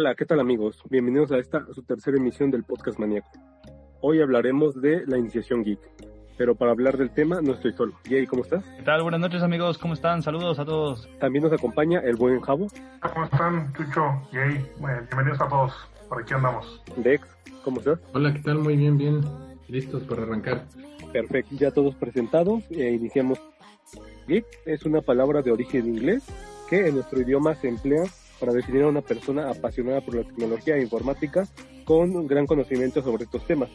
Hola, ¿qué tal amigos? Bienvenidos a esta, su tercera emisión del Podcast Maníaco. Hoy hablaremos de la iniciación geek, pero para hablar del tema no estoy solo. Jay, ¿cómo estás? ¿Qué tal? Buenas noches amigos, ¿cómo están? Saludos a todos. También nos acompaña el buen Javo. ¿Cómo están, Chucho? Jay, bueno, bienvenidos a todos. Por aquí andamos. Dex, ¿cómo estás? Hola, ¿qué tal? Muy bien, bien. Listos para arrancar. Perfecto, ya todos presentados. Eh, iniciamos. Geek es una palabra de origen inglés que en nuestro idioma se emplea para definir a una persona apasionada por la tecnología e informática con gran conocimiento sobre estos temas,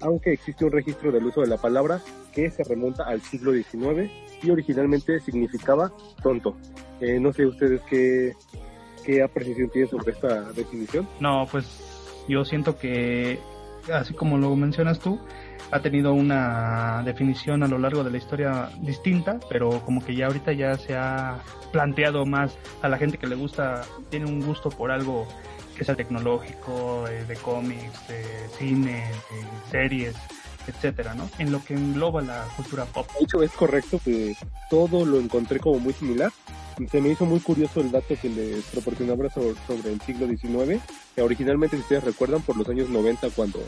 aunque existe un registro del uso de la palabra que se remonta al siglo XIX y originalmente significaba tonto. Eh, no sé ustedes qué, qué apreciación tienen sobre esta definición. No, pues yo siento que, así como lo mencionas tú, ha tenido una definición a lo largo de la historia distinta, pero como que ya ahorita ya se ha planteado más a la gente que le gusta, tiene un gusto por algo que sea tecnológico, eh, de cómics, de cine, de series, etcétera, ¿no? En lo que engloba la cultura pop. De hecho, es correcto que todo lo encontré como muy similar. Se me hizo muy curioso el dato que les proporcionaba sobre, sobre el siglo XIX, originalmente, si ustedes recuerdan, por los años 90, cuando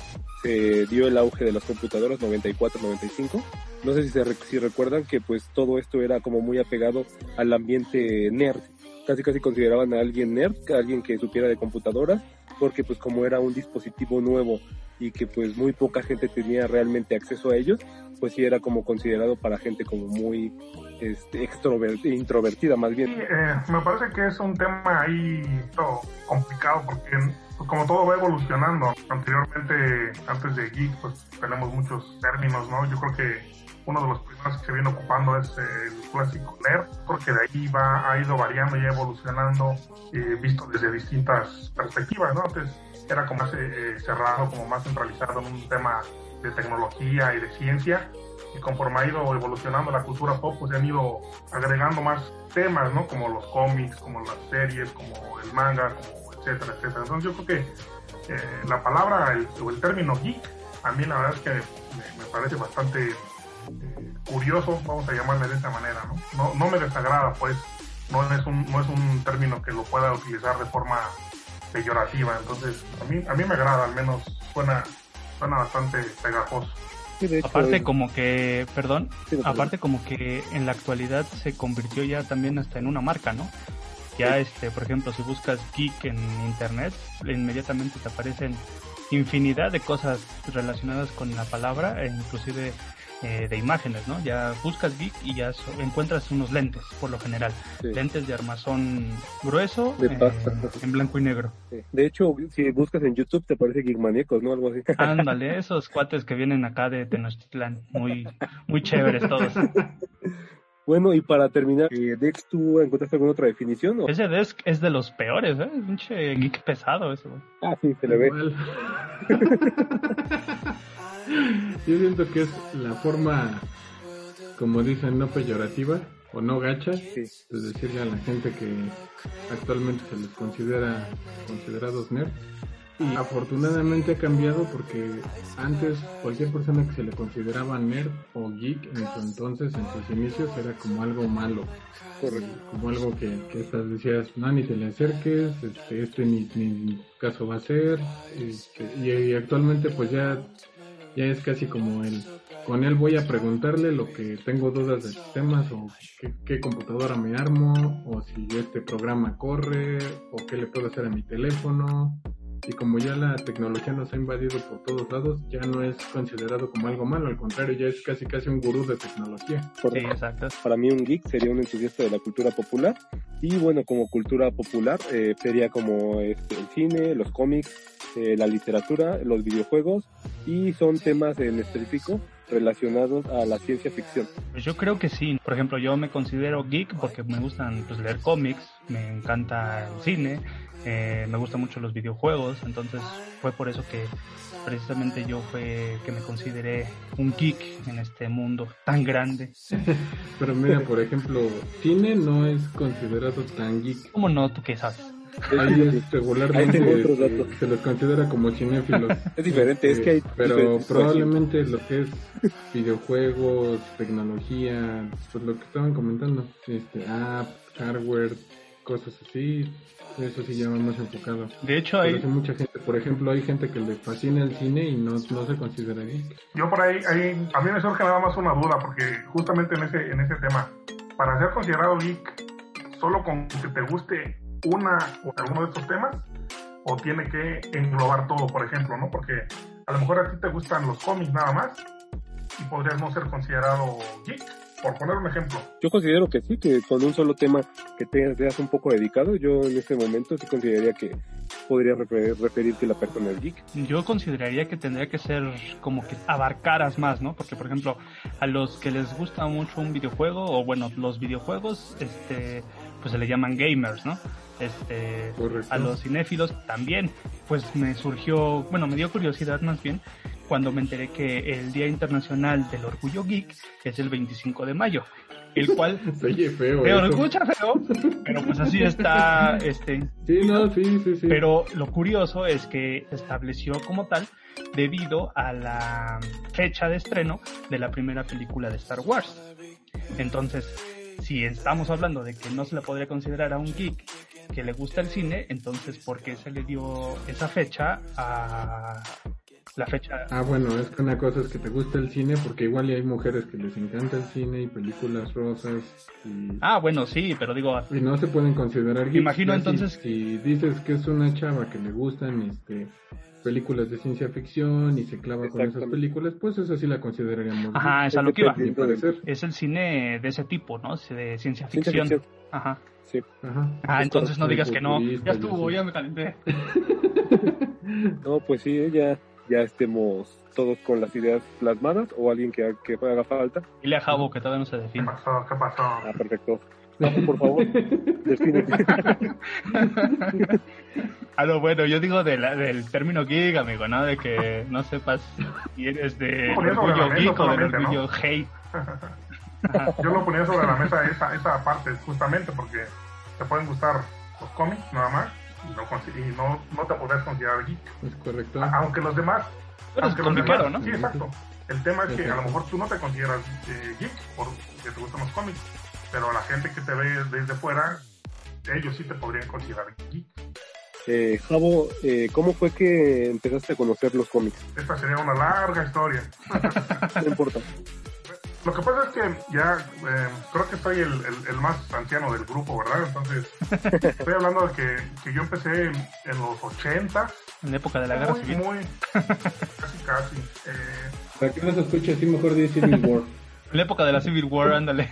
se dio el auge de las computadoras, 94, 95, no sé si, se, si recuerdan que pues todo esto era como muy apegado al ambiente nerd. Casi casi consideraban a alguien nerd, a alguien que supiera de computadoras, porque pues como era un dispositivo nuevo y que pues muy poca gente tenía realmente acceso a ellos, pues sí era como considerado para gente como muy este, extrovertida, introvertida más bien. Sí, eh, me parece que es un tema ahí complicado porque pues, como todo va evolucionando. Anteriormente, antes de geek, pues tenemos muchos términos, ¿no? Yo creo que uno de los primeros que se viene ocupando es el clásico nerd, porque de ahí va, ha ido variando y evolucionando, eh, visto desde distintas perspectivas, ¿no? Antes era como más eh, cerrado, como más centralizado en un tema de tecnología y de ciencia, y conforme ha ido evolucionando la cultura pop, pues se han ido agregando más temas, ¿no? Como los cómics, como las series, como el manga, como etcétera, etcétera. Entonces yo creo que eh, la palabra el, o el término geek, a mí la verdad es que me, me parece bastante eh, curioso, vamos a llamarle de esta manera, ¿no? No, no me desagrada, pues, no es, un, no es un término que lo pueda utilizar de forma peyorativa, entonces a mí, a mí me agrada, al menos suena, suena bastante pegajoso. Hecho, Aparte eh, como que, perdón, Sí, aparte como que en la actualidad se convirtió ya también hasta en una marca, ¿no? Ya este, por ejemplo, si buscas geek en internet, inmediatamente te aparecen infinidad de cosas relacionadas con la palabra e inclusive eh, de imágenes, ¿no? Ya buscas geek y ya so- encuentras unos lentes, por lo general. Sí. Lentes de armazón grueso, De eh, en blanco y negro. sí. De hecho, si buscas en YouTube te parece Geek Maníacos, ¿no? Algo así. Ándale, esos cuates que vienen acá de Tenochtitlán, muy, muy chéveres todos. Bueno, y para terminar, eh, Dex, ¿tú encontraste alguna otra definición? o? Ese desk es de los peores, ¿eh? Pinche geek pesado ese, güey. Ah, sí, se le ve. Igual. Yo siento que es la forma, como dicen, no peyorativa o no gacha, Sí. de decirle a la gente que actualmente se les considera considerados nerds. Y afortunadamente ha cambiado porque antes cualquier persona que se le consideraba nerd o geek en su entonces, en sus inicios, era como algo malo. Como algo que, que estas decías, no, ni te le acerques, este, este ni, ni caso va a ser. este, y, y actualmente pues ya, ya es casi como el, con él voy a preguntarle lo que tengo dudas de sistemas o qué, qué computadora me armo o si este programa corre o qué le puedo hacer a mi teléfono. Y como ya la tecnología nos ha invadido por todos lados, ya no es considerado como algo malo, al contrario, ya es casi casi un gurú de tecnología. Sí, exacto. Para mí un geek sería un entusiasta de la cultura popular y bueno, como cultura popular eh, sería como este, el cine, los cómics, eh, la literatura, los videojuegos y son temas en específico relacionados a la ciencia ficción. Pues yo creo que sí. Por ejemplo, yo me considero geek porque me gustan pues, leer cómics, me encanta el cine, eh, me gustan mucho los videojuegos, entonces fue por eso que precisamente yo fue que me consideré un geek en este mundo tan grande. Pero mira, por ejemplo, cine no es considerado tan geek. ¿Cómo no? ¿Tú qué sabes? Ahí es Ahí regularmente este, datos. se los considera como cinéfilos. Es diferente, es que hay Pero diferentes probablemente lo que es videojuegos, tecnología, pues lo que estaban comentando, este, apps, hardware, cosas así, eso sí llama más enfocado. De hecho, hay... mucha gente, por ejemplo, hay gente que le fascina el cine y no, no se considera geek. Yo por ahí, ahí, a mí me surge nada más una duda, porque justamente en ese, en ese tema, para ser considerado geek, solo con que te guste una o alguno de estos temas, o tiene que englobar todo, por ejemplo, ¿no? Porque a lo mejor a ti te gustan los cómics nada más y podrías no ser considerado geek por poner un ejemplo. Yo considero que sí, que con un solo tema que te seas un poco dedicado, yo en este momento sí consideraría que podría referirte la persona al geek. Yo consideraría que tendría que ser como que abarcaras más, ¿no? Porque, por ejemplo, a los que les gusta mucho un videojuego, o bueno, los videojuegos, este, pues se le llaman gamers, ¿no? Este, a los cinéfilos también, pues me surgió, bueno, me dio curiosidad más bien cuando me enteré que el Día Internacional del Orgullo Geek es el 25 de mayo, el cual oye feo, feo escucha feo, pero pues así está este sí, no, sí, sí, sí. Pero lo curioso es que se estableció como tal debido a la fecha de estreno de la primera película de Star Wars. Entonces, si estamos hablando de que no se le podría considerar a un geek que le gusta el cine, entonces ¿por qué se le dio esa fecha a la fecha. Ah, bueno, es que una cosa es que te gusta el cine, porque igual hay mujeres que les encanta el cine y películas rosas. Y... Ah, bueno, sí, pero digo. Y no se pueden considerar. Me imagino entonces. Si, dices que es una chava que le gustan este películas de ciencia ficción y se clava con esas películas, pues eso sí la consideraríamos. Ajá, es a lo que iba. Es el cine de ese tipo, ¿no? De ciencia ficción. Ajá. Sí. Ajá. Ah, entonces no digas que no. Ya estuvo, ya me calenté. no, pues sí, ya ya estemos todos con las ideas plasmadas o alguien que, que haga falta. Dile a Jabo que todavía no se define. ¿Qué pasó? ¿Qué pasó? Ah, perfecto. por favor, defínete. ah, no, bueno, yo digo de del término geek, amigo, ¿no? De que no sepas si eres de orgullo geek o de orgullo hate. yo lo ponía sobre la mesa esa, esa parte, justamente porque te pueden gustar los cómics, nada más, y no, no, no te podrás considerar geek. Es correcto. Aunque los demás. aunque los demás, ¿no? Sí, exacto. El tema es que a lo mejor tú no te consideras eh, geek porque te gustan los cómics, pero la gente que te ve desde fuera, ellos sí te podrían considerar geek. Eh, Javo, eh, ¿cómo fue que empezaste a conocer los cómics? Esta sería una larga historia. no importa. Lo que pasa es que ya eh, creo que soy el, el, más anciano del grupo, ¿verdad? Entonces, estoy hablando de que, que yo empecé en, los 80. En la época de la guerra civil. Muy, casi, casi. Eh, Para que no se escuche así, mejor di Civil War. En la época de la Civil War, ándale.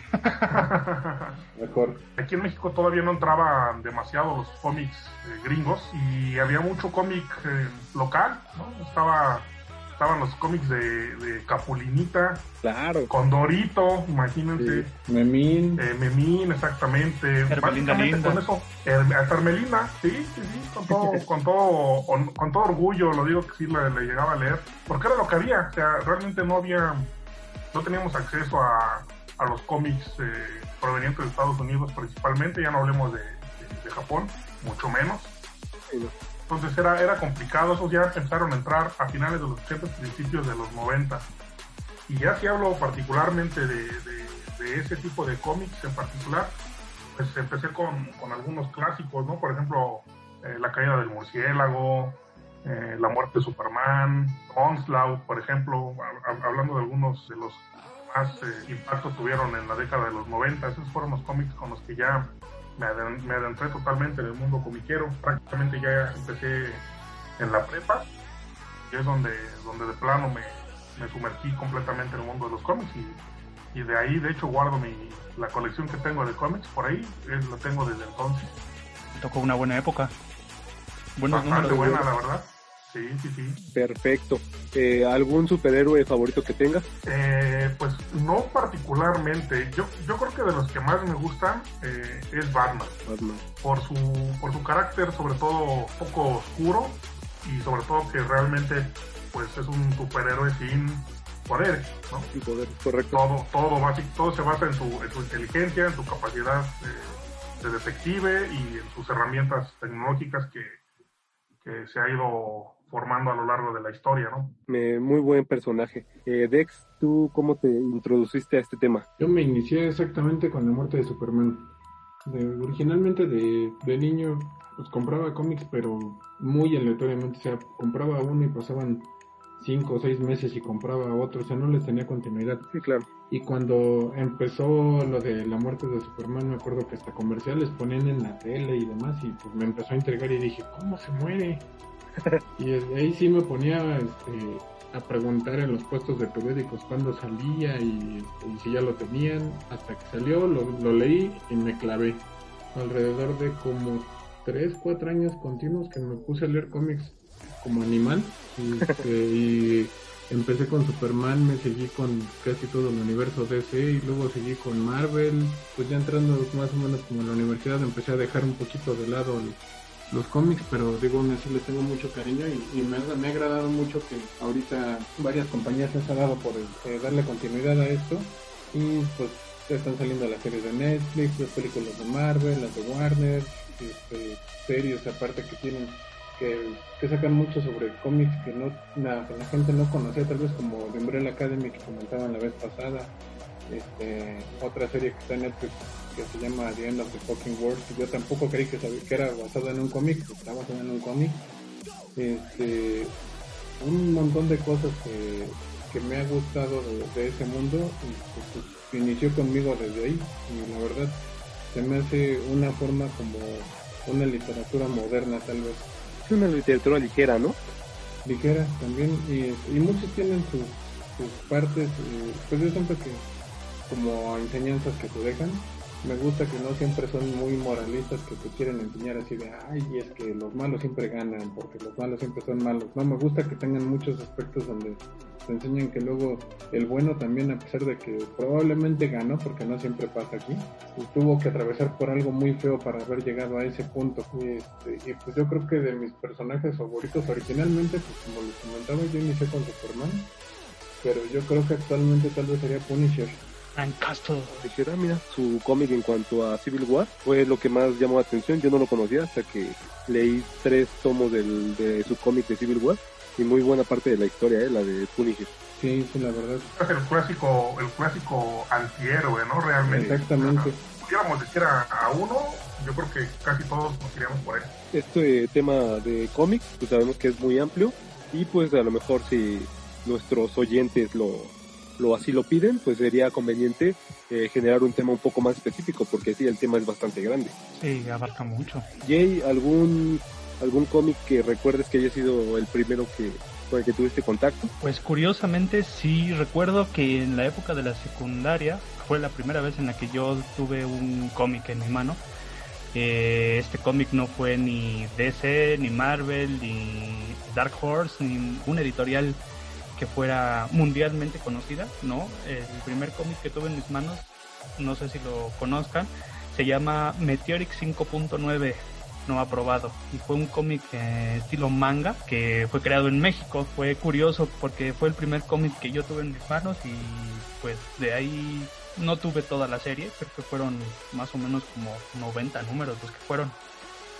Mejor. Aquí en México todavía no entraban demasiado los cómics eh, gringos y había mucho cómic eh, local, ¿no? Estaba estaban los cómics de, de Capulinita. Claro. Condorito, imagínense. Memín. Eh, Memín, exactamente. Hermelinda Linda. Con eso, hasta Hermelinda, sí, sí, sí, con todo, con todo, con, todo orgullo, lo digo que sí le, llegaba a leer, porque era lo que había, o sea, realmente no había, no teníamos acceso a, a los cómics eh, provenientes de Estados Unidos principalmente, ya no hablemos de, de, Japón, mucho menos. Entonces era, era complicado, esos ya empezaron a entrar a finales de los 80, principios de los 90. Y ya si hablo particularmente de, de, ese tipo de cómics en particular, pues empecé con, con algunos clásicos, ¿no? Por ejemplo, eh, La caída del murciélago, eh, La muerte de Superman, Onslaught, por ejemplo, hablando de algunos de los más eh, impactos tuvieron en la década de los 90, esos fueron los cómics con los que ya me, adentré totalmente en el mundo comiquero. Prácticamente ya empecé en la prepa y es donde, donde de plano me, me sumergí completamente en el mundo de los cómics y, y de ahí de hecho guardo mi, la colección que tengo de cómics por ahí, es, la tengo desde entonces. Tocó una buena época. Buenos Bastante buena, la verdad. Sí, sí, sí. Perfecto. Eh, ¿Algún superhéroe favorito que tengas? Eh, pues no particularmente. Yo, yo creo que de los que más me gustan eh, es Batman. Batman. Por su, por su carácter, sobre todo, poco oscuro y sobre todo que realmente pues es un superhéroe sin poderes, ¿no? Sin poder, correcto. Todo, todo, básico, todo se basa en su, en su inteligencia, en su capacidad de detective y en sus herramientas tecnológicas que, que se ha ido formando a lo largo de la historia, ¿no? muy buen personaje. Eh, Dex, ¿tú cómo te introduciste a este tema? Yo me inicié exactamente con la muerte de Superman. originalmente de, de niño pues compraba cómics, pero muy aleatoriamente, o sea, compraba uno y pasaban cinco o seis meses y compraba otro, o sea, no les tenía continuidad. Sí, claro. Y cuando empezó lo de la muerte de Superman, me acuerdo que hasta comerciales ponían en la tele y demás, y pues me empezó a intrigar y dije, ¿cómo se muere? y ahí sí me ponía este, a preguntar en los puestos de periódicos cuándo salía y, y si ya lo tenían. Hasta que salió, lo, lo leí y me clavé. Alrededor de como 3, 4 años continuos que me puse a leer cómics como animal este, y, empecé con Superman, me seguí con casi todo el universo DC y luego seguí con Marvel, pues ya entrando más o menos como en la universidad empecé a dejar un poquito de lado los cómics, pero digo, aún así les tengo mucho cariño y, me, ha, me, ha agradado mucho que ahorita varias compañías se han dado por eh, darle continuidad a esto. Y pues están saliendo las series de Netflix, las películas de Marvel, las de Warner, este, series aparte que tienen que, sacan mucho sobre cómics que no la, gente no conocía tal vez como The Umbrella Academy que comentaban la vez pasada este, otra serie que está en Netflix que se llama The End of the Fucking World yo tampoco creí que, que era basada en un cómic está basada en un cómic este, un montón de cosas que, que me ha gustado de, ese mundo y, pues, inició conmigo desde ahí y la verdad se me hace una forma como una literatura moderna tal vez. Es una literatura ligera, ¿no? Ligera también y, y muchos tienen sus, sus partes, eh, pues yo siento que como enseñanzas que se dejan, me gusta que no siempre son muy moralistas que te quieren enseñar así de, ay, y es que los malos siempre ganan, porque los malos siempre son malos. No, me gusta que tengan muchos aspectos donde te enseñan que luego el bueno también, a pesar de que probablemente ganó, porque no siempre pasa aquí, pues tuvo que atravesar por algo muy feo para haber llegado a ese punto. Y, este, y pues yo creo que de mis personajes favoritos originalmente, pues como les comentaba, yo inicié con Superman, pero yo creo que actualmente tal vez sería Punisher Castle. Dijera, mira, su cómic en cuanto a Civil War fue lo que más llamó la atención. Yo no lo conocía hasta que leí tres tomos del, de su cómic de Civil War y muy buena parte de la historia, ¿eh? la de Punisher. Sí, sí, la verdad. Es el clásico, el clásico antihéroe, ¿no? Realmente. Exactamente. Si pudiéramos decir a, uno, yo creo que casi todos nos iríamos por él. Este tema de cómics, pues sabemos que es muy amplio y pues a lo mejor si nuestros oyentes lo, lo así lo piden, pues sería conveniente eh, generar un tema un poco más específico, porque sí, el tema es bastante grande. Sí, abarca mucho. Jay, ¿algún, algún cómic que recuerdes que haya sido el primero que con el que tuviste contacto? Pues curiosamente sí recuerdo que en la época de la secundaria fue la primera vez en la que yo tuve un cómic en mi mano. Eh, este cómic no fue ni DC, ni Marvel, ni Dark Horse, ni un editorial que fuera mundialmente conocida, ¿no? El primer cómic que tuve en mis manos, no sé si lo conozcan, se llama Meteoric 5.9 no aprobado. Y fue un cómic eh, estilo manga que fue creado en México. Fue curioso porque fue el primer cómic que yo tuve en mis manos y pues de ahí no tuve toda la serie. Creo que fueron más o menos como 90 números los que fueron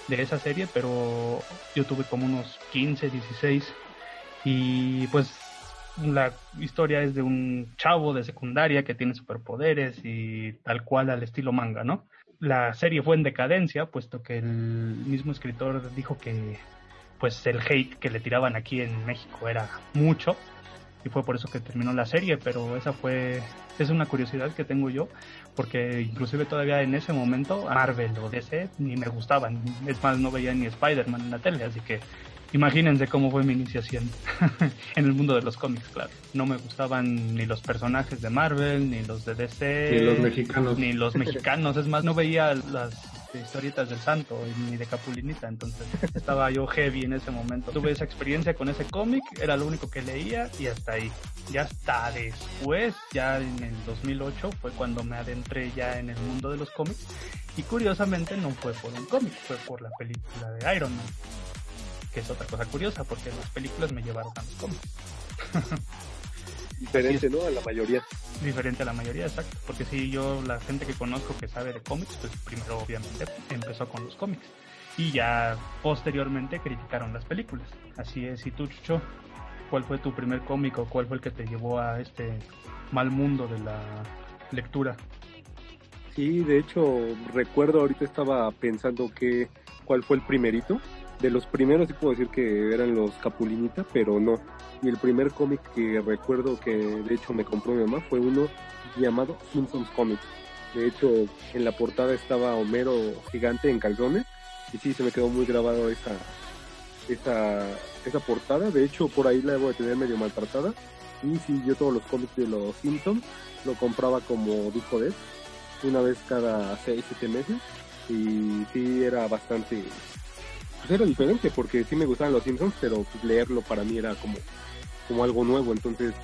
de esa serie pero yo tuve como unos 15 16 y pues la historia es de un chavo de secundaria que tiene superpoderes y tal cual al estilo manga, ¿no? La serie fue en decadencia, puesto que el mismo escritor dijo que pues el hate que le tiraban aquí en México era mucho y fue por eso que terminó la serie, pero esa fue es una curiosidad que tengo yo porque inclusive todavía en ese momento Marvel o DC ni me gustaban, es más no veía ni Spider-Man en la tele, así que Imagínense cómo fue mi iniciación en el mundo de los cómics, claro. No me gustaban ni los personajes de Marvel, ni los de DC, ni los mexicanos. Ni los mexicanos, es más, no veía las historietas del santo ni de Capulinita, entonces estaba yo heavy en ese momento. Tuve esa experiencia con ese cómic, era lo único que leía y hasta ahí. Ya hasta después, ya en el 2008 fue cuando me adentré ya en el mundo de los cómics y curiosamente no fue por un cómic, fue por la película de Iron Man que es otra cosa curiosa, porque las películas me llevaron a los cómics. Diferente, ¿no? A la mayoría. Diferente a la mayoría, exacto. Porque si yo, la gente que conozco que sabe de cómics, pues primero obviamente empezó con los cómics. Y ya posteriormente criticaron las películas. Así es, y tú, Chucho, ¿cuál fue tu primer cómic o cuál fue el que te llevó a este mal mundo de la lectura? Sí, de hecho, recuerdo ahorita estaba pensando que cuál fue el primerito. De los primeros sí puedo decir que eran los Capulinita, pero no. Y el primer cómic que recuerdo que de hecho me compró mi mamá fue uno llamado Simpsons Comics. De hecho, en la portada estaba Homero gigante en calzones y sí, se me quedó muy grabado esa, esa, esa portada. De hecho, por ahí la debo de tener medio maltratada. Y sí, yo todos los cómics de los Simpsons lo compraba como disco de una vez cada 6, 7 meses. Y sí, era bastante... Pues era diferente porque sí me gustaban los Simpsons, pero pues leerlo para mí era como, como algo nuevo. Entonces,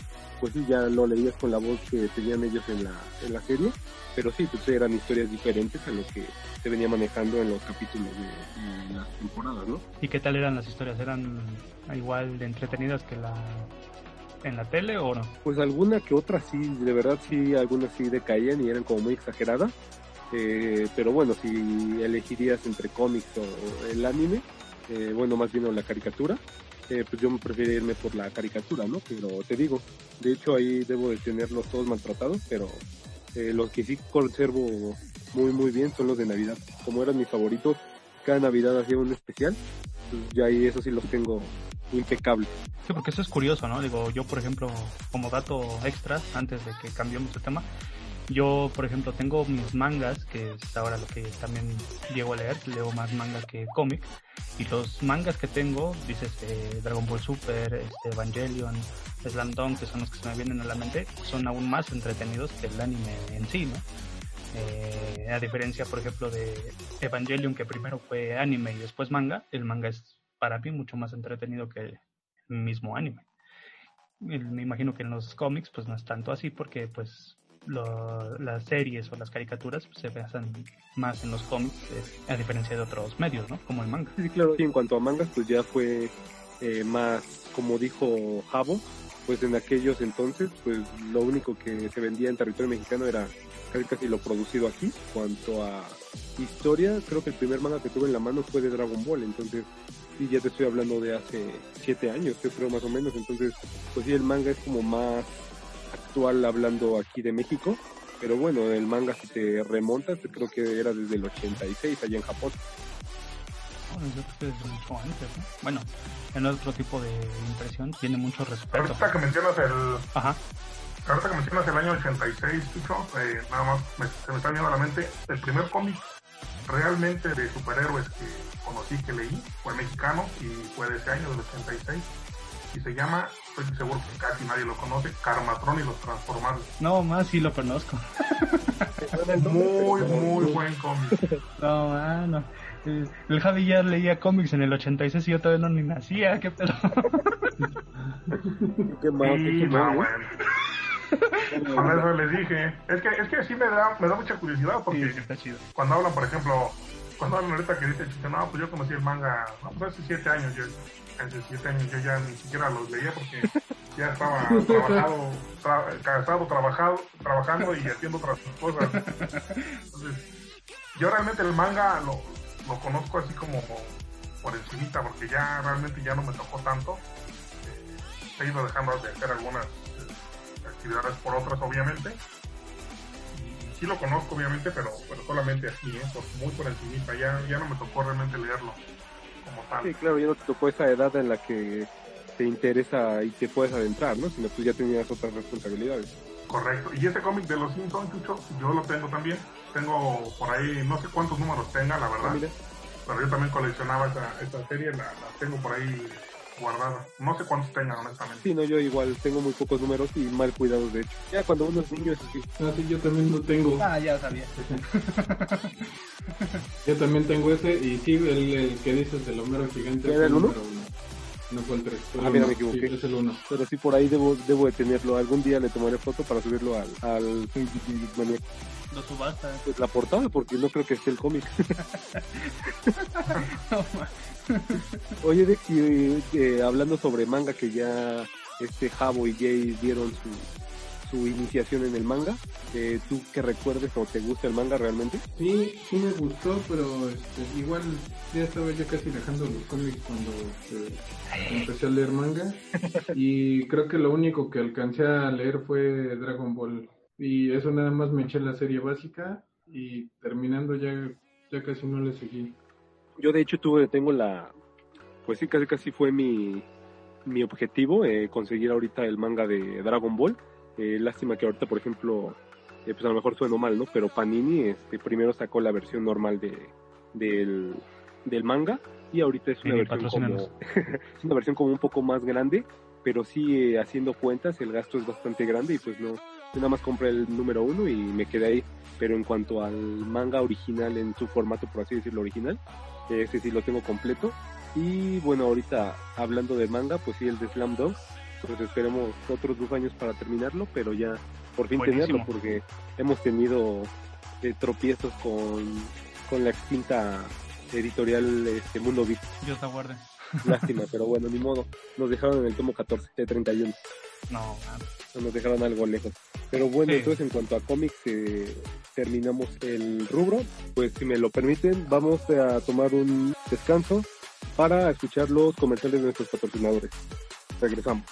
pues sí, ya lo leías con la voz que tenían ellos en la, en la serie. Pero sí, pues eran historias diferentes a lo que se venía manejando en los capítulos de, de las temporadas, ¿no? ¿Y qué tal eran las historias? ¿Eran igual de entretenidas que la en la tele o no? Pues alguna que otra sí, de verdad sí, algunas sí decaían y eran como muy exageradas. Eh, pero bueno, si elegirías entre cómics o, el anime, eh, bueno, más bien o la caricatura, eh, pues yo me prefiero irme por la caricatura, ¿no? Pero te digo, de hecho ahí debo de tenerlos todos maltratados, pero eh, los que sí conservo muy muy bien son los de Navidad. Como eran mis favoritos, cada Navidad hacía un especial, pues ya ahí eso sí los tengo impecables. Sí, porque eso es curioso, ¿no? Digo, yo por ejemplo, como dato extra, antes de que cambiemos de tema, yo por ejemplo tengo mis mangas, que es ahora lo que también llego a leer, leo más manga que cómic, y los mangas que tengo, dices eh, Dragon Ball Super, este, Evangelion, Slam Dunk, que son los que se me vienen a la mente, son aún más entretenidos que el anime en sí, ¿no? Eh, a diferencia, por ejemplo, de Evangelion, que primero fue anime y después manga, el manga es para mí mucho más entretenido que el mismo anime. Me imagino que en los cómics pues no es tanto así porque pues lo- las series o las caricaturas se basan más en los cómics a diferencia de otros medios, ¿no? Como el manga. Sí, claro. Y en cuanto a mangas, pues ya fue eh, más, como dijo Javo, pues en aquellos entonces, pues lo único que se vendía en territorio mexicano era casi casi lo producido aquí. Cuanto a historia, creo que el primer manga que tuve en la mano fue de Dragon Ball, entonces sí, ya te estoy hablando de hace siete años, yo creo más o menos, entonces pues sí, el manga es como más actual hablando aquí de México, pero bueno, el manga si te remontas, creo que era desde el 86 allá en Japón. Bueno, yo creo que desde mucho antes, ¿no? Bueno, en otro tipo de impresión tiene mucho respeto. Ahorita que mencionas el, Ajá. ahorita que mencionas el año 86, Chucho, eh, nada más me- se me está viendo a la mente, el primer cómic realmente de superhéroes que conocí, que leí, fue mexicano y fue de ese año, del 86, y se llama, estoy seguro que casi nadie lo conoce, Carmatron y los Transformables. No, más sí lo conozco. Muy, muy buen cómic. No, mano. El Javi ya leía cómics en el 86 y yo todavía no ni nacía, qué pedo. Qué mal, Sí, qué no, mal, ¿eh? bueno. Con eso les dije. Es que, es que sí me da, me da mucha curiosidad porque Sí, está chido. cuando hablan, por ejemplo, cuando hablan ahorita que dice Chicho, no, pues yo conocí el manga, no, pues hace siete años, yo, hace siete años yo ya ni siquiera los leía porque ya estaba trabajado, tra- casado, trabajado, trabajando y haciendo otras cosas. Entonces, yo realmente el manga lo, lo conozco así como por encimita porque ya realmente ya no me tocó tanto. Eh, he ido dejando de hacer algunas eh, actividades por otras, obviamente. Sí lo conozco, obviamente, pero, pero solamente así, ¿eh? Por- muy por encimita. Ya, ya no me tocó realmente leerlo como tal. Sí, claro, ya no te tocó esa edad en la que te interesa y te puedes adentrar, ¿no? Sino tú ya tenías otras responsabilidades. Correcto. Y ese cómic de los Simpsons, Chucho, yo lo tengo también. Tengo por ahí, no sé cuántos números tenga, la Ah, verdad. mira, Pero yo también coleccionaba esa, esa serie, la, la tengo por ahí guardada. No sé cuántos tengan, honestamente. sí, no, yo igual tengo muy pocos números y mal cuidados, de hecho. Ya cuando uno es niño es así. Ah, sí, yo también lo tengo. Ah, ya sabía. Yo también tengo ese y sí, el, el que dices del Homero gigante. ¿Era el uno? número uno. No fue el 3. Ah, mira, me equivoqué. Sí, es el 1. Pero sí, por ahí debo, debo de tenerlo. Algún día le tomaré foto para subirlo al, al. Lo subasta. Pues la portada, porque no creo que esté el cómic. Oye, de que eh, hablando sobre manga, que ya este Jabo y Jay dieron su, su iniciación en el manga, eh, ¿tú que recuerdes o te gusta el manga realmente? Sí, sí me gustó, pero este, igual ya estaba yo casi dejando los cómics cuando este, empecé a leer manga. Y creo que lo único que alcancé a leer fue Dragon Ball. Y eso nada más me eché la serie básica. y terminando ya, ya casi no le seguí. Yo de hecho tuve, tengo la, pues sí, casi casi fue mi, mi objetivo, eh, conseguir ahorita el manga de Dragon Ball. Eh, lástima que ahorita, por ejemplo, eh, pues a lo mejor sueno mal, ¿no? Pero Panini este, primero sacó la versión normal de, del, del manga y ahorita es una, Sí, versión como, es una versión como un poco más grande, pero sí haciendo cuentas el gasto es bastante grande y pues no, yo nada más compré el número uno y me quedé ahí. Pero en cuanto al manga original en su formato, por así decirlo, original, ese sí lo tengo completo. Y bueno, ahorita hablando de manga, pues sí, el de Slam Dunk, pues esperemos otros dos años para terminarlo, pero ya por fin Buenísimo. tenerlo, porque hemos tenido eh, tropiezos con, con la extinta editorial este Mundo Beat. Dios te aguarde. Lástima, pero bueno, ni modo. Nos dejaron en el tomo 14 de 31. No, man. Nos dejaron algo lejos. Pero bueno, Sí. entonces en cuanto a cómics, eh, terminamos el rubro. Pues si me lo permiten, vamos a tomar un descanso para escuchar los comerciales de nuestros patrocinadores. Regresamos.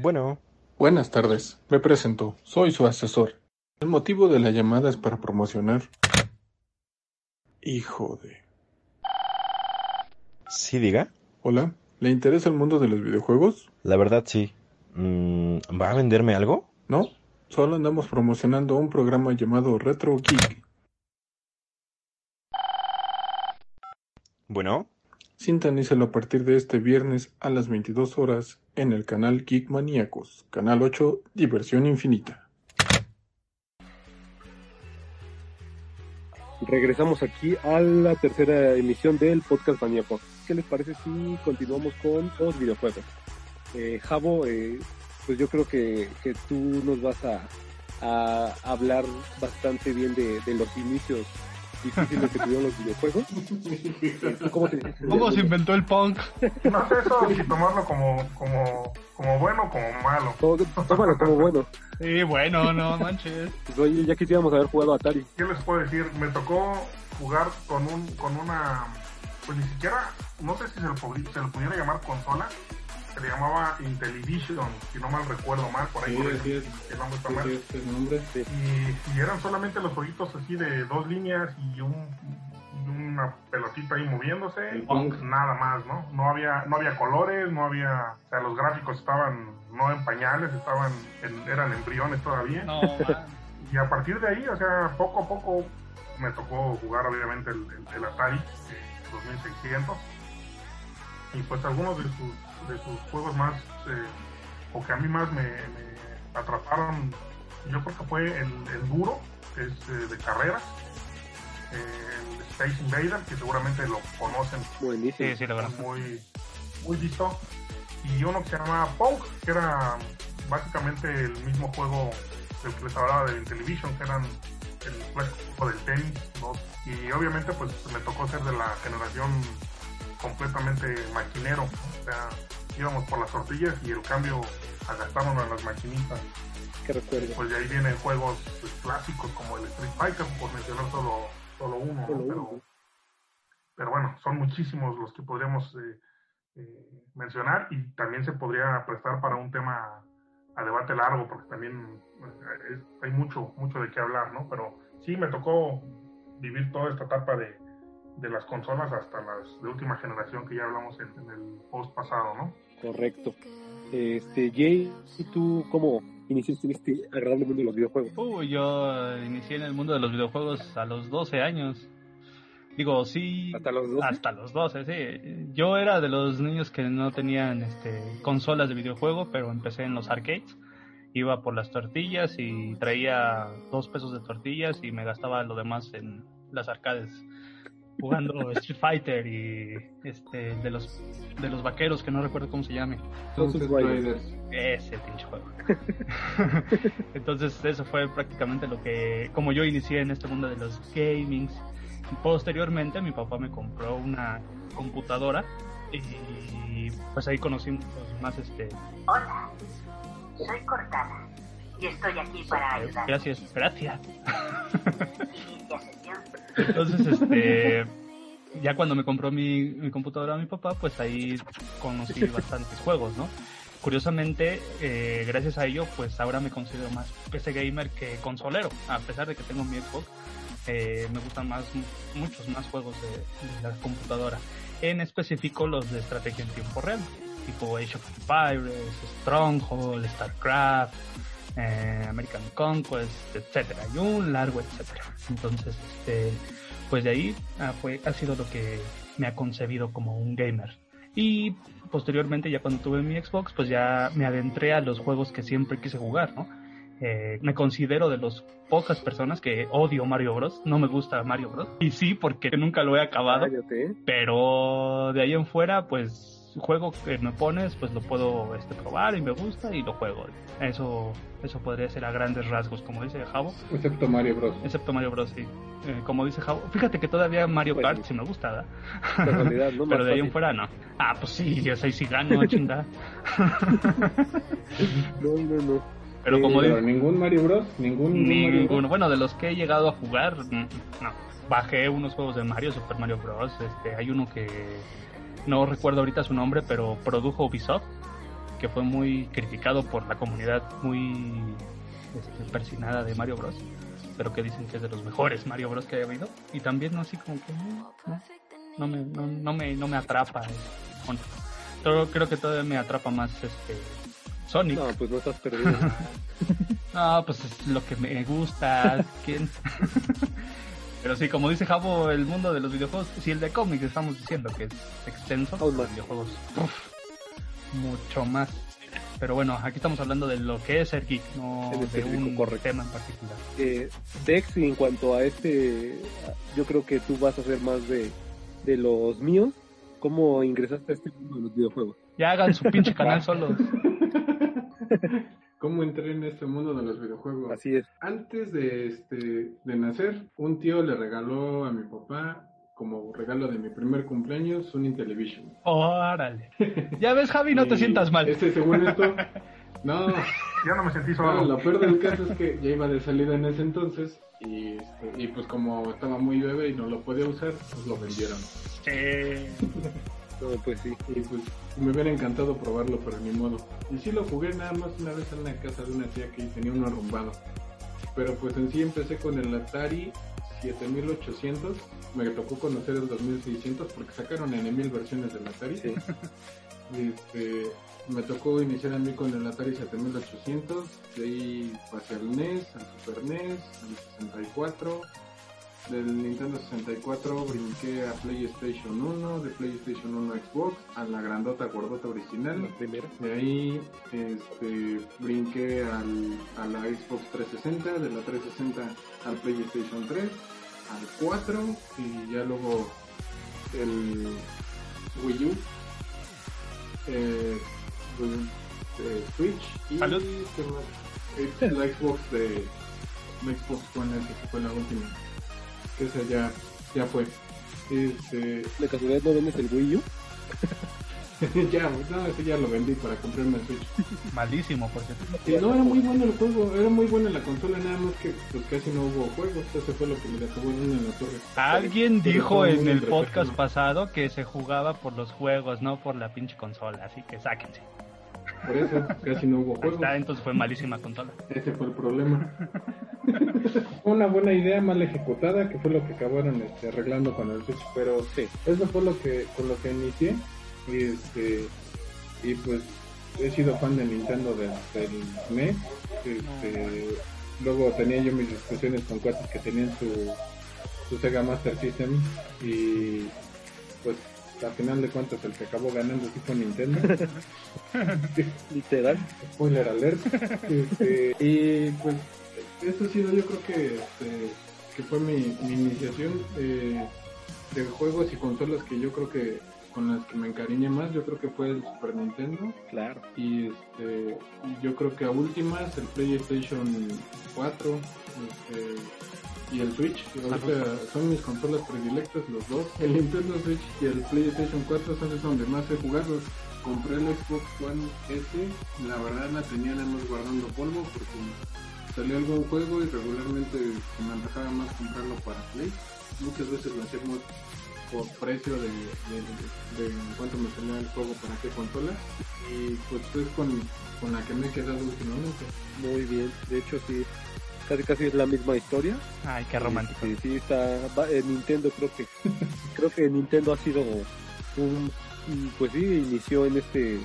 Bueno, Buenas tardes, me presento, soy su asesor. El motivo de la llamada es para promocionar. Hijo de... sí diga. Hola, ¿le interesa el mundo de los videojuegos? La verdad sí. Mm, ¿Va a venderme algo? ¿No? Solo andamos promocionando un programa llamado Retro Geek. Bueno, Sintonícelo a partir de este viernes a las 22 horas en el canal Geek Maníacos, canal 8, Diversión Infinita. Regresamos aquí a la tercera emisión del podcast Maníaco. ¿Qué les parece si continuamos con los videojuegos? Eh, Javo, eh, pues yo creo que, que tú nos vas a, a hablar bastante bien de, de los inicios difíciles que tuvieron los videojuegos. ¿Cómo te ¿Cómo se inventó el punk? No sé eso si tomarlo como, como, como bueno o como malo. Tómalo como bueno. Sí, bueno, no manches. Pues, oye, ya quisiéramos haber jugado a Atari. ¿Qué les puedo decir? Me tocó jugar con un con una pues ni siquiera no sé si se lo, se lo pudiera llamar consola se le llamaba Intellivision si no mal recuerdo mal por ahí Sí, por ahí, el nombre está mal. este nombre. y, y eran solamente los jueguitos así de dos líneas y un una pelotita ahí moviéndose nada más no no había no había colores no había o sea los gráficos estaban no en pañales estaban en- eran embriones todavía. No, y a partir de ahí, o sea, poco a poco me tocó jugar obviamente el, el- el Atari eh, 2600 y pues algunos de sus, de sus juegos más, eh, o que a mí más me, me atraparon, yo creo que fue el, el Duro, que es eh, de carreras, eh, el Space Invader, que seguramente lo conocen Buenísimo. Sí, sí, la verdad. muy, muy visto. Y uno que se llama Punk, que era básicamente el mismo juego del que les hablaba de Intellivision, que eran el juego del tenis. ¿no? Y obviamente pues me tocó ser de la generación completamente maquinero. O sea, íbamos por las tortillas y el cambio agastábamos a las maquinitas. Que recuerdo. Pues de ahí vienen juegos pues, clásicos como el Street Fighter, por mencionar solo, solo uno. ¿no? Solo uno. Pero, pero bueno, son muchísimos los que podríamos eh, eh, mencionar y también se podría prestar para un tema a debate largo porque también eh, es- hay mucho mucho de qué hablar, ¿no? Pero sí me tocó vivir toda esta etapa de, de las consolas hasta las de última generación que ya hablamos en, en el post pasado, ¿no? Correcto. Este, Jay, ¿y tú cómo iniciaste en este agradable mundo de los videojuegos? Uy, yo inicié en el mundo de los videojuegos a los 12 años. Digo, sí. ¿Hasta los 12? Hasta los 12, sí. Yo era de los niños que no tenían este, consolas de videojuego, pero empecé en los arcades. Iba por las tortillas y traía dos pesos de tortillas y me gastaba lo demás en las arcades. Jugando Street Fighter y este de los de los vaqueros que no recuerdo cómo se llame. Riders. Ese pinche juego. Entonces eso fue prácticamente lo que, como yo inicié en este mundo de los gamings. Posteriormente mi papá me compró una computadora y pues ahí conocí pues, más este... Hola, soy Cortana y estoy aquí para ayudar. Gracias, gracias. Inicia sesión. Entonces este... ya cuando me compró mi, mi computadora mi papá, pues ahí conocí bastantes juegos, ¿no? Curiosamente, eh, gracias a ello, pues ahora me considero más PC gamer que consolero, a pesar de que tengo mi Xbox. Eh, me gustan más muchos más juegos de, de la computadora en específico los de estrategia en tiempo real tipo Age of Empires, Stronghold, StarCraft, eh, American Conquest, etcétera, y un largo etcétera. Entonces, este, pues de ahí ah, fue, ha sido lo que me ha concebido como un gamer. Y posteriormente, ya cuando tuve mi Xbox, pues ya me adentré a los juegos que siempre quise jugar, ¿no? Eh, me considero de las pocas personas que odio Mario Bros. No me gusta Mario Bros. Y sí, porque nunca lo he acabado. Cállate. Pero de ahí en fuera, pues juego que me pones, pues lo puedo este, probar y me gusta y lo juego. Eso eso podría ser a grandes rasgos, como dice Javo. Excepto Mario Bros. Excepto Mario Bros, sí. Eh, como dice Javo. Fíjate que todavía Mario Pues Kart sí. me gusta, ¿verdad? Pero de ahí en fuera no. Ah, pues sí, yo soy sí gano, chinga. No, no, no. Pero Eh, como Pero ningún Mario Bros. Ningún, ningún Mario Bros. ninguno. Bueno, de los que he llegado a jugar, mm, no. Bajé unos juegos de Mario, Super Mario Bros. Este, hay uno que no recuerdo ahorita su nombre, pero produjo Ubisoft, que fue muy criticado por la comunidad muy este, persinada de Mario Bros. Pero que dicen que es de los mejores Mario Bros que haya habido. Y también no así como que no, no, no me, no, no me, no me atrapa. eh, todo- creo que todavía me atrapa más este Sonic. No, pues no estás perdido. No, pues es lo que me gusta. ¿Quién? Pero sí, como dice Javo, el mundo de los videojuegos, si el de cómics estamos diciendo que es extenso, los videojuegos, uf, mucho más. Pero bueno, aquí estamos hablando de lo que es ser geek, no de un correcto. tema en particular. eh, Dex, en cuanto a este, yo creo que tú vas a ser más de, de los míos. ¿Cómo ingresaste a este mundo de los videojuegos? Ya hagan su pinche canal solos. ¿Cómo entré en este mundo de los videojuegos? Así es. Antes de este de nacer, un tío le regaló a mi papá como regalo de mi primer cumpleaños un Intellivision. Órale. Ya ves, Javi, no te sientas mal. Este, según esto, no, Ya no me sentí no, solo. lo peor del caso es que ya iba de salida en ese entonces y, este, y pues como estaba muy bebé y no lo podía usar, pues lo vendieron. Sí. No, pues sí. Y pues me hubiera encantado probarlo, pero ni modo. Y sí lo jugué nada más una vez en la casa de una tía que tenía uno arrumbado. Pero pues en sí empecé con el Atari 7800. Me tocó conocer el 2600 porque sacaron en mil versiones del Atari. Sí. Este, me tocó iniciar a mí con el Atari 7800. De ahí pasé al NES, al Super NES, al 64. Del Nintendo 64 brinqué a PlayStation 1, de PlayStation 1 a Xbox, a la grandota gordota original. La primera. De ahí este, brinqué al, a la Xbox 360, de la 360 al PlayStation 3, al 4 y ya luego el Wii U, eh, eh, Switch y Salud. Eh, la Xbox de la Xbox One que fue la última. Que esa ya, ya fue. Este, ¿De casualidad no vendes el Wii U? ya, no, ese ya lo vendí para comprarme el Switch. Malísimo, porque Sí, no, era muy bueno el juego, era muy buena la consola, nada más que pues casi no hubo juegos, eso fue lo que me acabó en la torre. alguien Pero dijo en el podcast pasado que se jugaba por los juegos, no por la pinche consola, así que sáquense. Por eso casi no hubo juegos. está, entonces fue malísima consola. Ese fue el problema. Fue una buena idea mal ejecutada, que fue lo que acabaron este, arreglando con el Switch, pero Sí. eso fue lo que con lo que inicié y este y pues he sido fan de Nintendo desde el NES. Este, luego tenía yo mis discusiones con cuates que tenían su, su Sega Master System y pues a final de cuentas el que acabó ganando sí fue Nintendo. Literal. Spoiler alert. Este, y pues eso ha sido yo creo que, este, que fue mi, mi iniciación eh, de juegos y consolas que yo creo que con las que me encariñé más, yo creo que fue el Super Nintendo Claro. y este yo creo que a últimas el PlayStation 4 este, y el Switch ahorita son mis consolas predilectas los dos. El Nintendo Switch y el PlayStation 4 son es donde más he jugado. Compré el Xbox One S la verdad la tenía nada más guardando polvo porque salió algún juego y regularmente se me antojaba más comprarlo para Play. Muchas veces lo hacíamos por precio de, de, de, en cuánto me salía el juego para qué consola. Y pues es con, con la que me he quedado últimamente. Muy bien, de hecho sí, casi casi es la misma historia. Ay, qué romántico. Sí, sí está, eh, Nintendo creo que, creo que Nintendo ha sido un, pues sí, inició en este,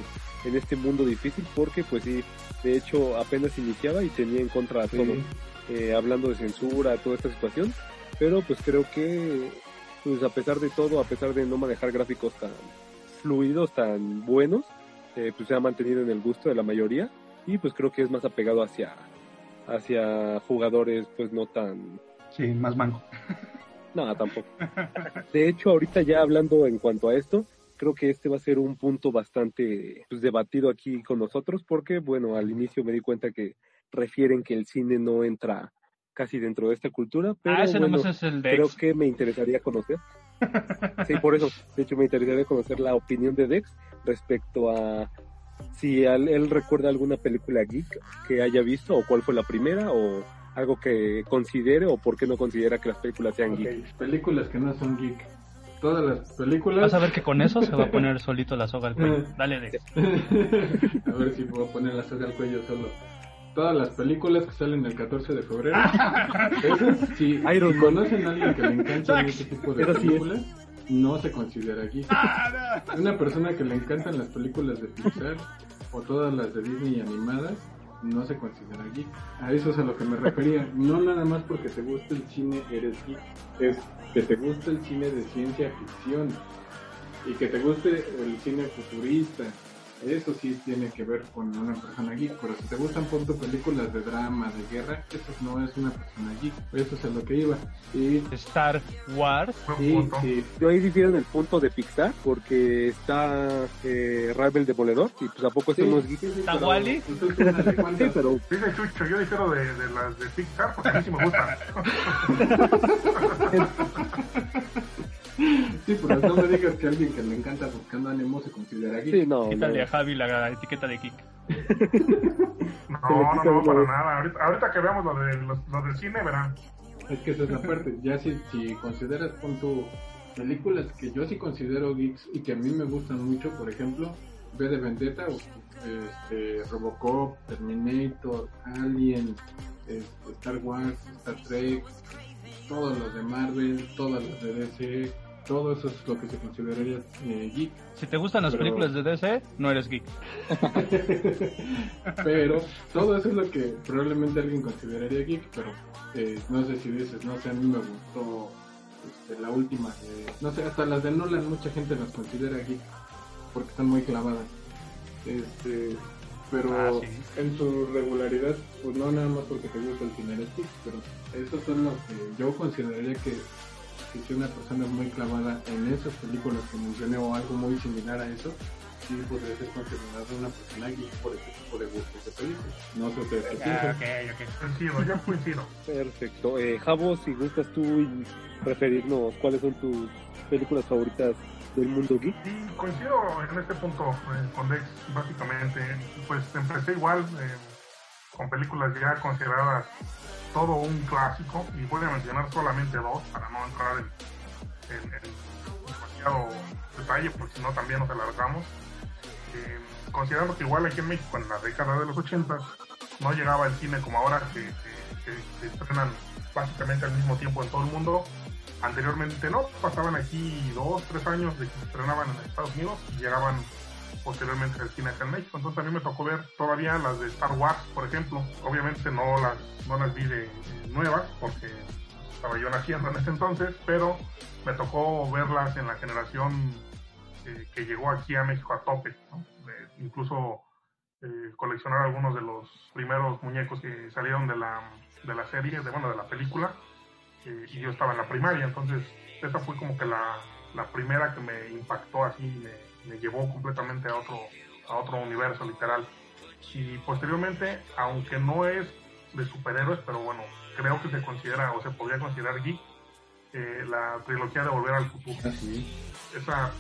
en este mundo difícil porque pues sí, de hecho apenas iniciaba y tenía en contra a Sí. todo, eh, hablando de censura, toda esta situación, pero pues creo que, pues a pesar de todo, a pesar de no manejar gráficos tan fluidos, tan buenos, eh, pues se ha mantenido en el gusto de la mayoría y pues creo que es más apegado hacia hacia jugadores pues no tan Sí, más manco. nada tampoco de hecho ahorita ya hablando en cuanto a esto creo que este va a ser un punto bastante pues, debatido aquí con nosotros porque bueno al inicio me di cuenta que refieren que el cine no entra casi dentro de esta cultura pero ah, ese bueno, nomás es el creo Dex. que me interesaría conocer. Sí, por eso, de hecho me interesaría conocer la opinión de Dex respecto a si al- él recuerda alguna película geek que haya visto o cuál fue la primera o algo que considere o por qué no considera que las películas sean geek. Ok, películas que no son geek. Todas las películas. Vas a ver que con eso se va a poner solito la soga al cuello. Dale, Dex. a ver si puedo poner la soga al cuello solo. Todas las películas que salen el 14 de febrero. Esas, si, Iron si conocen a alguien que le encantan ese tipo de sí películas, no se considera geek. Una persona que le encantan las películas de Pixar o todas las de Disney animadas, no se considera geek. A eso es a lo que me refería. No nada más porque te gusta el cine eres geek. Es que te gusta el cine de ciencia ficción y que te guste el cine futurista. Eso sí tiene que ver con una persona geek, pero si te gustan punto películas de drama, de guerra, eso no es una persona geek. Eso es a lo que iba. Y Star Wars. Sí, Yo ahí difiero en el punto de Pixar porque está eh, Rebel Demoledor y pues a poco Sí, no es geek. sí, sí, ¿Está pero Wall-E? eso es una de Sí, pero Dice Chucho, yo difiero de, de las de Pixar porque a mí sí me gustan. Sí, pero no me digas que alguien que le encanta buscando ánimo se considera geek. sí, no, no. Quítale a Javi la etiqueta de geek. No, no, no, para nada. Ahorita, ahorita que veamos lo, de, lo, lo del cine, verán. Es que esa es la parte. Ya si, si consideras punto películas que yo sí considero geeks y que a mí me gustan mucho, por ejemplo, V de Vendetta, este, Robocop, Terminator, Alien, este, Star Wars, Star Trek, todos los de Marvel, todas las de DC, todo eso es lo que se consideraría eh, geek. Si te gustan las Pero- películas de DC, no eres geek. pero todo eso es lo que probablemente alguien consideraría geek, pero eh, no sé si dices, no sé, a mí me gustó este, la última, de- no sé, hasta las de Nolan mucha gente las considera geek porque están muy clavadas. Este, pero Ah, sí. en su regularidad, pues no nada más porque te gusta el cine pero esos son los que yo consideraría que que si una persona es muy clavada en esas películas que mencioné o algo muy similar a eso, sí podría ser considerada una persona geek por ese tipo de gustos de películas. No sé ustedes qué piensan. ok, ok. Coincido, yo coincido. Perfecto. Eh, Javo, si gustas tú y referirnos cuáles son tus películas favoritas del mundo geek. Y coincido en este punto eh, con Dex, básicamente. Pues empecé igual eh, con películas ya consideradas todo un clásico y voy a mencionar solamente dos para no entrar en, demasiado detalle porque si no también nos alargamos. Eh, considerando que igual aquí en México en la década de los 80 no llegaba el cine como ahora que se estrenan básicamente al mismo tiempo en todo el mundo anteriormente no, pasaban aquí dos, tres años de que se estrenaban en Estados Unidos y llegaban posteriormente al cine acá en México. Entonces a mí me tocó ver todavía las de Star Wars, por ejemplo. Obviamente no las, no las vi de, nuevas porque estaba yo naciendo en ese entonces, pero me tocó verlas en la generación eh, que llegó aquí a México a tope. ¿no? Incluso eh, coleccionar algunos de los primeros muñecos que salieron de la, de la serie, de, bueno, de la película eh, y yo estaba en la primaria, entonces esa fue como que la, la primera que me impactó así, me, me llevó completamente a otro, a otro universo literal. Y posteriormente, aunque no es de superhéroes, pero bueno, creo que se considera o se podría considerar geek, eh, la trilogía de Volver al Futuro. Así. Esa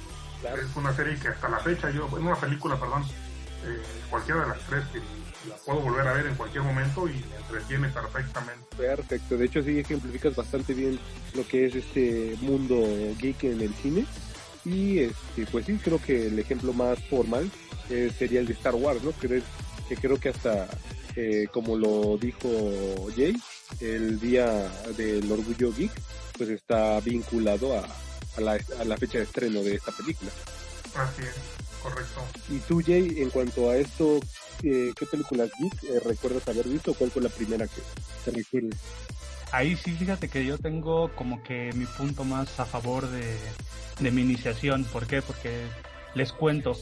es una serie que hasta la fecha, yo, bueno, una película, perdón, eh, cualquiera de las tres que la puedo volver a ver en cualquier momento y me entretiene perfectamente. Perfecto, de hecho sí ejemplificas bastante bien lo que es este mundo geek en el cine. Y este, pues sí, creo que el ejemplo más formal eh, sería el de Star Wars, ¿no? Que, que creo que hasta, eh, como lo dijo Jay, el día del orgullo geek, pues está vinculado a, a, la, a la fecha de estreno de esta película. Así es, correcto. Y tú, Jay, en cuanto a esto, eh, ¿qué películas geek eh, recuerdas haber visto? ¿Cuál fue la primera que te recuerdes? Ahí sí, fíjate que yo tengo como que mi punto más a favor de, mi iniciación. ¿Por qué? Porque les cuento.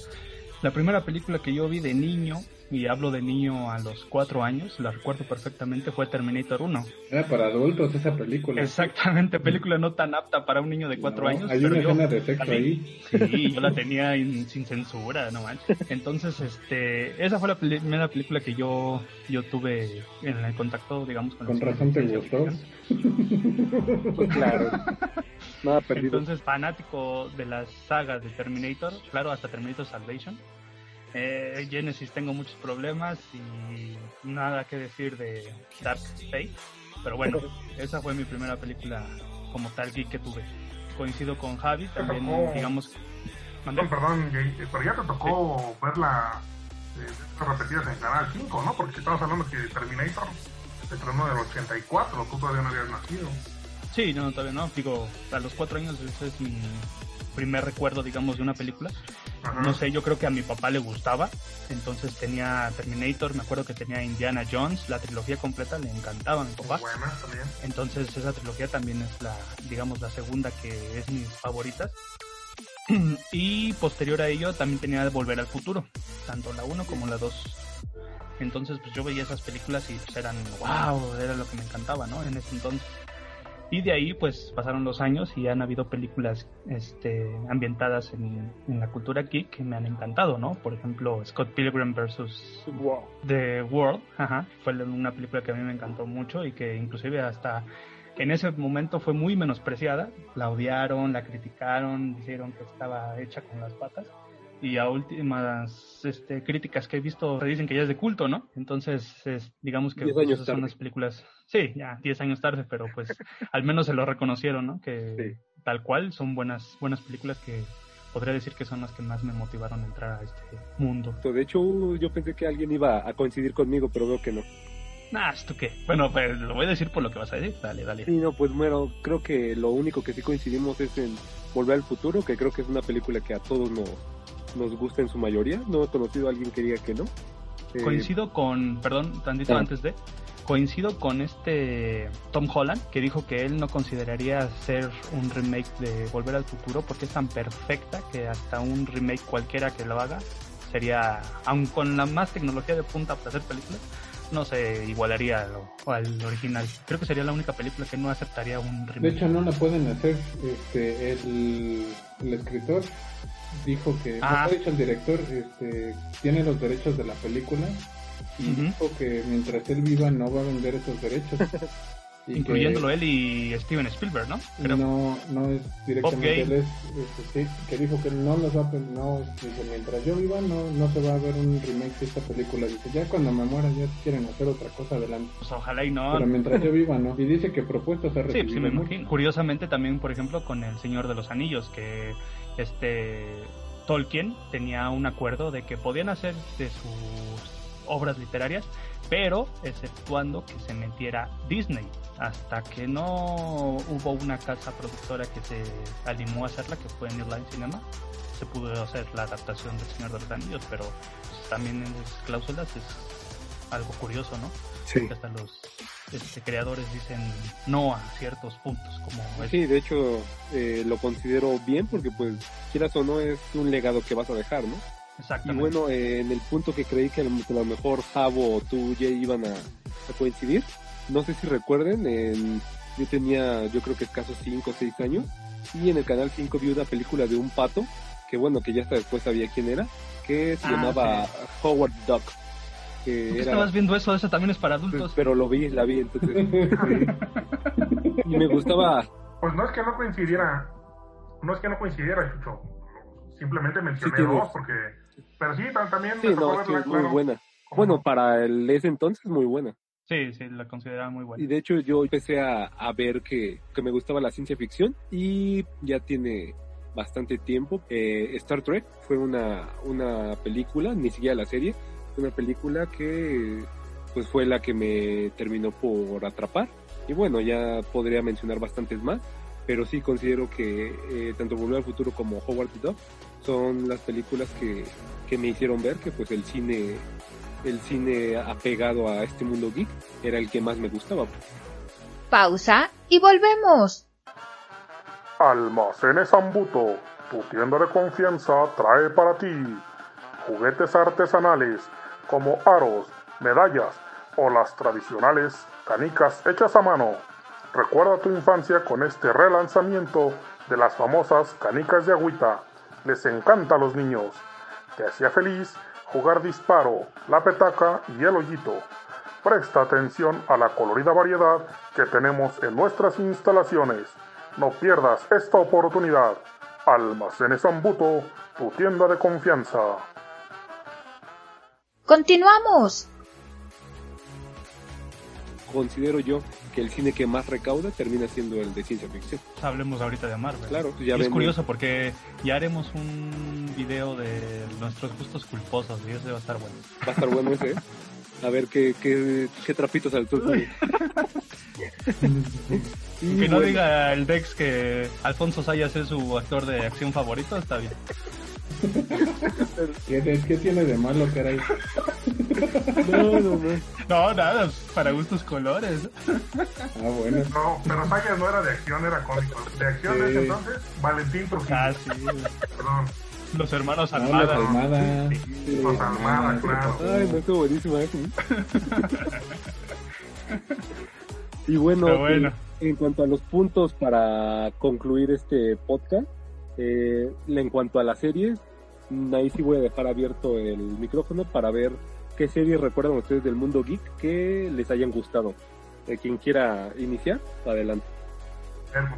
La primera película que yo vi de niño, y hablo de niño a los cuatro años, la recuerdo perfectamente, fue Terminator 1. Era para adultos esa película. Exactamente, película no tan apta para un niño de cuatro No, años. Hay pero una yo escena de sexo ahí. Sí, yo la tenía in- sin censura, no manches. Entonces, este, esa fue la primera película que yo, yo tuve en el contacto, digamos, con, Con razón te gustó. Pues claro, nada perdido. Entonces, fanático de las sagas de Terminator, claro, hasta Terminator Salvation. Eh, Genesis tengo muchos problemas y nada que decir de Dark Fate. Pero bueno, esa fue mi primera película como tal geek que tuve. Coincido con Javi, también, tocó- digamos. ¿Mandé? Perdón, eh, pero ya te tocó verla eh, repetidas en Canal 5, ¿no? Porque estamos hablando que Terminator se estrenó en el 84, tú todavía no habías nacido. Sí, no, todavía no. Digo, a los cuatro años ese es mi primer recuerdo, digamos, de una película. Ajá. No sé, yo creo que a mi papá le gustaba. Entonces tenía Terminator, me acuerdo que tenía Indiana Jones, la trilogía completa le encantaba a mi papá. Buena también. Entonces esa trilogía también es la, digamos, la segunda que es mis favoritas. Y posterior a ello también tenía Volver al Futuro, tanto la 1 como la 2. Entonces pues yo veía esas películas y pues eran, wow, era lo que me encantaba, ¿no? En ese entonces. Y de ahí pues pasaron los años y han habido películas este, ambientadas en, en la cultura geek que me han encantado, ¿no? Por ejemplo, Scott Pilgrim vs. Wow. The World, ajá, fue una película que a mí me encantó mucho y que inclusive hasta en ese momento fue muy menospreciada, la odiaron, la criticaron, dijeron que estaba hecha con las patas y a últimas este, críticas que he visto dicen que ya es de culto, ¿no? Entonces, es- digamos que Diez pues, años esas son las películas, sí, ya 10 años tarde, pero pues al menos se lo reconocieron, ¿no? Que Sí. tal cual son buenas buenas películas que podría decir que son las que más me motivaron a entrar a este mundo. De hecho, yo pensé que alguien iba a coincidir conmigo, pero veo que no. Nah, ¿tú qué? Bueno, pues lo voy a decir por lo que vas a decir. Dale, dale. Sí, no, pues bueno, creo que lo único que sí coincidimos es en Volver al Futuro, que creo que es una película que a todos nos, nos gusta en su mayoría. No he conocido a alguien que diga que no. Eh, Coincido con, perdón, tantito Ah. antes de, coincido con este Tom Holland, que dijo que él no consideraría hacer un remake de Volver al Futuro porque es tan perfecta que hasta un remake cualquiera que lo haga sería, aun con la más tecnología de punta para hacer películas, no se igualaría al original. Creo que sería la única película que no aceptaría un De remake. hecho, no la pueden hacer. Este, el, el escritor dijo que, Ah. dicho, el director este, tiene los derechos de la película y dijo que mientras él viva no va a vender esos derechos. Incluyéndolo él y Steven Spielberg, ¿no? Creo. No, no es directamente él, es, este, sí, que dijo que no los va a, no, dice, mientras yo viva no, no se va a ver un remake de esta película. Dice, ya cuando me muera ya quieren hacer otra cosa adelante. Pues ojalá y no. Pero mientras yo viva no. Y dice que propuestas ha Sí, recibido sí me mucho. imagino. Curiosamente también, por ejemplo, con El Señor de los Anillos, que este Tolkien tenía un acuerdo de que podían hacer de sus obras literarias, pero exceptuando que se metiera Disney. Hasta que no hubo una casa productora que se animó a hacerla, que fue New Cinema, se pudo hacer la adaptación del Señor de los Anillos, pero pues, también en esas cláusulas es algo curioso, ¿no? Sí. que hasta los este, creadores dicen no a ciertos puntos como Sí, de hecho eh, lo considero bien porque pues quieras o no es un legado que vas a dejar, ¿no? Y bueno, eh, en el punto que creí que a lo, mejor Javo o tú Jay iban a, a coincidir, no sé si recuerden, en- yo tenía yo creo que escasos 5 o 6 años y en el canal 5 vi una película de un pato, que bueno, que ya hasta después sabía quién era, que se Ah, llamaba Howard Duck. Que ¿Por qué era, estabas viendo eso? Eso también es para pues, adultos. pero lo vi, la vi, entonces. y me gustaba, Pues no es que no coincidiera, no es que no coincidiera, Chucho. Simplemente mencioné Sí, dos porque Pero sí, tam- también Sí, no, sí, verla, es muy claro. buena. ¿Cómo Bueno, no? para el, ese entonces, muy buena. Sí, sí, la consideraba muy buena. Y de hecho yo empecé a, a ver que, que me gustaba la ciencia ficción y ya tiene bastante tiempo. Eh, Star Trek fue una, una película, ni siquiera la serie, fue una película que pues fue la que me terminó por atrapar. Y bueno, ya podría mencionar bastantes más, pero sí considero que eh, tanto Volver al Futuro como Howard the Duck son las películas que, que me hicieron ver que pues el cine el cine apegado a este mundo geek era el que más me gustaba. Pausa y volvemos. Almacenes Ambuto, tu tienda de confianza, trae para ti juguetes artesanales como aros, medallas o las tradicionales canicas hechas a mano. Recuerda tu infancia con este relanzamiento de las famosas canicas de agüita. Les encanta a los niños. Te hacía feliz jugar disparo, la petaca y el hoyito. Presta atención a la colorida variedad que tenemos en nuestras instalaciones. No pierdas esta oportunidad. Almacenes Ambuto, tu tienda de confianza. Continuamos. Considero yo que el cine que más recauda termina siendo el de ciencia ficción. Hablemos ahorita de Marvel. Claro, pues Y es curioso porque ya haremos un video de nuestros gustos culposos y ese va a estar bueno. Va a estar bueno ese. ¿eh? A ver qué, qué, qué trapitos al. Y que no bueno, diga el Dex que Alfonso Sayas es su actor de acción favorito, está bien. ¿Qué, qué tiene de malo, caray? No, no, no. No, nada, para gustos colores. Ah, bueno. No, pero Sayas no era de acción, era cómico. De acción Sí. es entonces Valentín Trujillo. Ah, sí. Perdón. Los hermanos No, la Almada. palmada. Sí. Los Almada, claro. Ay, no, estuvo buenísimo. ¿eh? y bueno, Pero bueno. eh, en cuanto a los puntos para concluir este podcast, eh, en cuanto a las series, ahí sí voy a dejar abierto el micrófono para ver qué series recuerdan ustedes del mundo geek que les hayan gustado. Eh, quien quiera iniciar, adelante.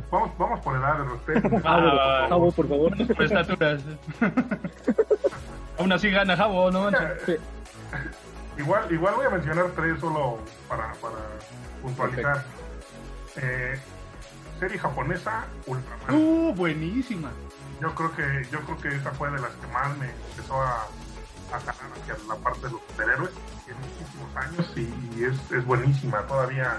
Vamos, vamos por edades, respeto. Ah, Javo, por favor. Por estaturas. Aún así gana Jabo, no. Sí. Igual, igual voy a mencionar tres solo para, para puntualizar. Eh, serie japonesa, Ultraman. Uh, buenísima. Yo creo que yo creo que esa fue de las que más me empezó a, a jalar hacia la parte de los superhéroes. Tiene muchísimos años y, y es, es buenísima. Todavía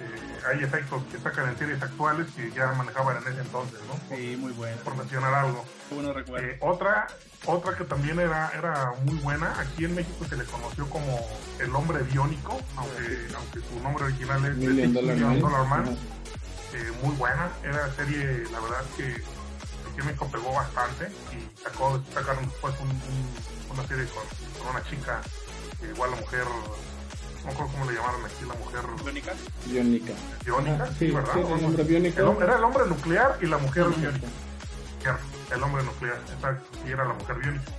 eh, hay efectos que sacan en series actuales que ya manejaban en ese entonces, ¿no? Sí, muy bueno. Por mencionar algo. Bueno recuerdo. Eh, otra, otra que también era, era muy buena, aquí en México se le conoció como el hombre biónico, aunque, aunque su nombre original es Million Dollar Million Man. Dollar Man. Ajá. Eh, muy buena, era serie, la verdad que aquí en México pegó bastante y sacó, sacaron después un- un- una serie con, con una chica, que igual la mujer, no me acuerdo cómo le llamaron aquí, la mujer. Biónica. biónica, Ah, sí, sí, ¿verdad? sí, el hombre biónico. El hom- era el hombre nuclear y la mujer Biónica. biónica. El hombre nuclear, exacto, y era la mujer biónica.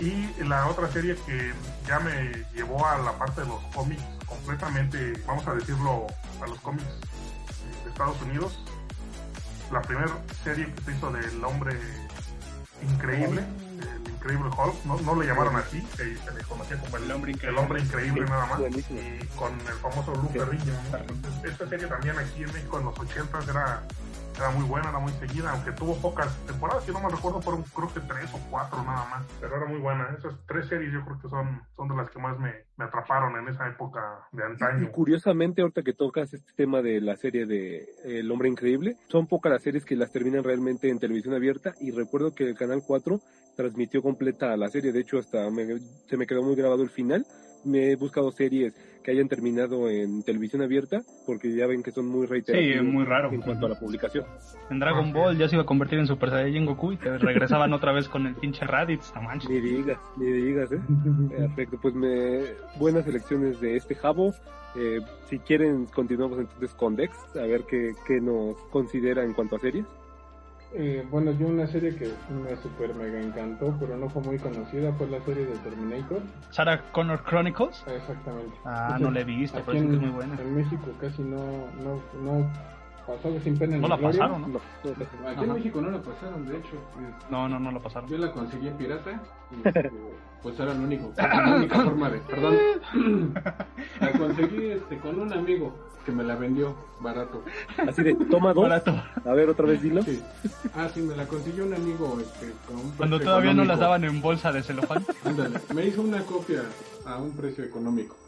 Y la otra serie que ya me llevó a la parte de los cómics completamente, vamos a decirlo, a los cómics de Estados Unidos, la primera serie que se hizo del hombre increíble, increíble Hulk, no, no le llamaron así, se, se le conocía como el, El hombre el increíble. hombre increíble nada más, Buenísimo. y con el famoso Lou Ferrigno. esta serie también aquí en México en los 80 era, era muy buena, era muy seguida, aunque tuvo pocas temporadas, si no me recuerdo, fueron creo que tres o cuatro nada más, pero era muy buena. Esas tres series yo creo que son, son de las que más me, me atraparon en esa época de Y antaño. curiosamente, ahorita que tocas este tema de la serie de eh, El Hombre Increíble, son pocas las series que las terminan realmente en televisión abierta y recuerdo que el Canal 4 transmitió completa la serie, de hecho hasta me- se me quedó muy grabado el final. Me he buscado series que hayan terminado en televisión abierta porque ya ven que son muy reiterativos Sí, muy raro. en cuanto a la publicación. En Dragon Ball ya se iba a convertir en Super Saiyan Goku y te regresaban otra vez con el pinche Raditz, no manches. Ni digas, ni digas, ¿eh? Perfecto, pues me buenas elecciones de este Jabo. Eh, si quieren, continuamos entonces con Dex, a ver qué, qué nos considera en cuanto a series. Eh, bueno, yo una serie que me super mega encantó, pero no fue muy conocida, fue la serie de Terminator. Sarah Connor Chronicles. Exactamente. Ah, no la he visto, que es muy buena. En México casi no, no, no pasó sin pena No ni la gloria. pasaron, ¿no? Aquí en. México no la pasaron, de hecho. Es- No, no, no lo pasaron. Yo la conseguí en pirata y este, pues era lo único, la única forma de, perdón, la conseguí este, con un amigo que me la vendió barato. Así de, toma dos. Barato. A ver, otra vez dilo. Sí. Ah, sí, me la consiguió un amigo este, con un Cuando todavía no las daban en bolsa de celofán. Ándale, me hizo una copia a un precio económico.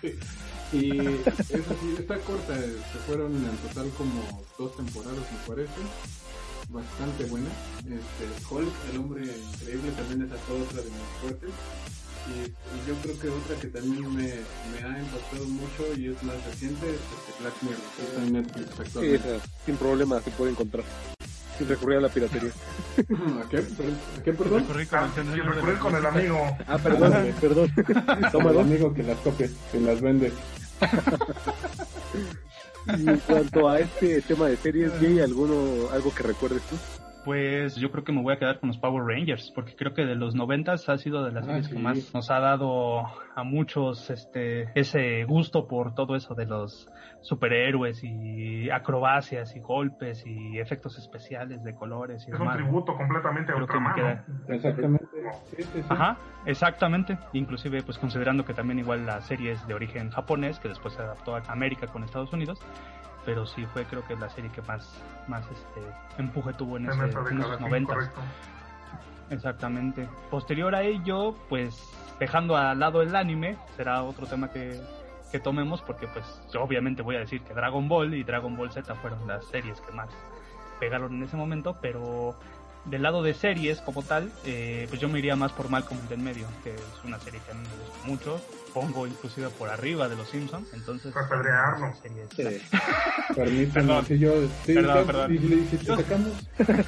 Sí. Y eso sí, está corta, se fueron en total como dos temporadas, me parece. Bastante buena. Este, Hulk, el hombre increíble, también es otra de mis fuertes. Y, y yo creo que otra que también me, me ha impactado mucho y es más reciente es este Black Mirror, que está en Netflix Sí, esa, sin problema se puede encontrar. Sin recurrir a la piratería. ¿A qué? ¿Perdón? ¿A qué, perdón? Con Ah, el y recurrir con el amigo. Ah, perdón, perdón. Toma El amigo que las copia, que las vende. Y en cuanto a este tema de series, Jay, ¿alguno, algo que recuerdes tú? Pues yo creo que me voy a quedar con los Power Rangers, porque creo que de los noventas ha sido de las Ah, series sí. que más nos ha dado a muchos este ese gusto por todo eso de los superhéroes y acrobacias y golpes y efectos especiales de colores y Es un tributo completamente a Creo que me Ultraman. queda-. Exactamente. Sí, sí, sí. Ajá, exactamente. Inclusive, pues considerando que también igual la serie es de origen japonés, que después se adaptó a América con Estados Unidos, pero sí fue creo que la serie que más, más este empuje tuvo en, ese- en década, esos sí, noventas. correcto. Exactamente. Posterior a ello, pues dejando al lado el anime, será otro tema que, que tomemos porque pues yo obviamente voy a decir que Dragon Ball y Dragon Ball Z fueron las series que más pegaron en ese momento, pero del lado de series como tal, eh, pues yo me iría más por Malcolm del medio, que es una serie que a mí me gusta mucho, pongo inclusive por arriba de los Simpsons, entonces... Series- Sí. Permítame, Perdón. si yo, sí, Perdón, perdón. Si, si- si te Yo- sacamos,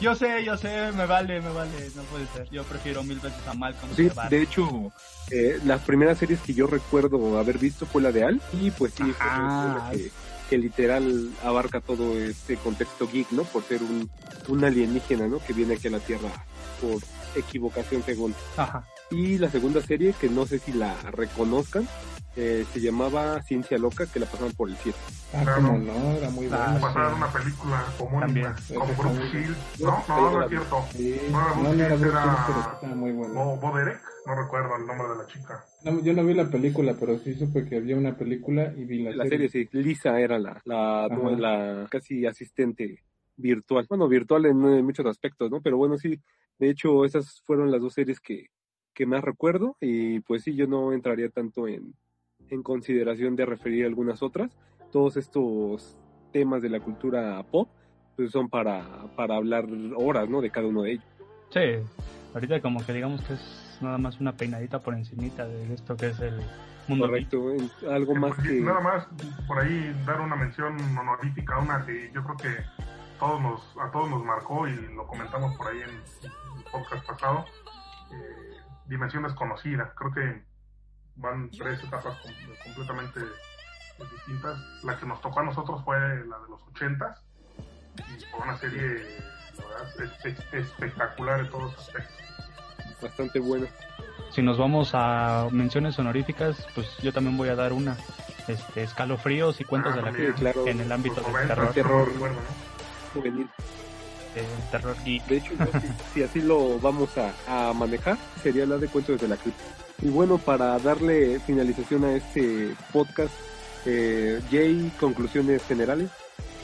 Yo sé, yo sé, me vale, me vale, no puede ser. Yo prefiero mil veces a Malcolm. Sí, que de hecho, eh, las primeras series que yo recuerdo haber visto fue la de Al, y pues sí, fue Ajá. una que, que literal abarca todo este contexto geek, ¿no? Por ser un, un alienígena, ¿no? Que viene aquí a la Tierra por equivocación según. Ajá. Y la segunda serie, que no sé si la reconozcan, eh, se llamaba Ciencia Loca, que la pasaban por el 7. ah, Claro. como no, era muy bueno. Pasaron una película homónima, está muy Shield. No, no, no la es cierto. Sí, No, era no, no era pero era- estaba muy bueno. Bo, Bo Derek, no recuerdo el nombre de la chica. No, yo no vi la película, pero sí supe que había una película y vi la, La serie, sí. Lisa era la, la, la casi asistente virtual. Bueno, virtual en, en muchos aspectos, ¿no? Pero bueno, sí. De hecho, esas fueron las dos series que, que más recuerdo. Y pues sí, yo no entraría tanto en, en consideración de referir algunas otras. Todos estos temas de la cultura pop pues son para, para hablar horas, ¿no? De cada uno de ellos. Sí, ahorita como que digamos que es nada más una peinadita por encimita de esto que es el mundo. Correcto. Algo más Pues, que... Nada más por ahí dar una mención honorífica, una que yo creo que todos nos, a todos nos marcó y lo comentamos por ahí en el podcast pasado. eh, Dimensión desconocida. Creo que van tres etapas com- completamente distintas. La que nos tocó a nosotros fue la de los ochentas y fue una serie la verdad, es- es- espectacular en todos aspectos. Bastante bueno. Si nos vamos a menciones honoríficas, pues yo también voy a dar una. Este, escalofríos y cuentos Ah, de la claro. en el ámbito del 90, terror, terror. no recuerdo, ¿no? Juvenil. Terror geek. De hecho, yo, si, si así lo vamos a, a manejar, sería la de cuentos desde la cripta. Y bueno, para darle finalización a este podcast, eh, Jay, conclusiones generales.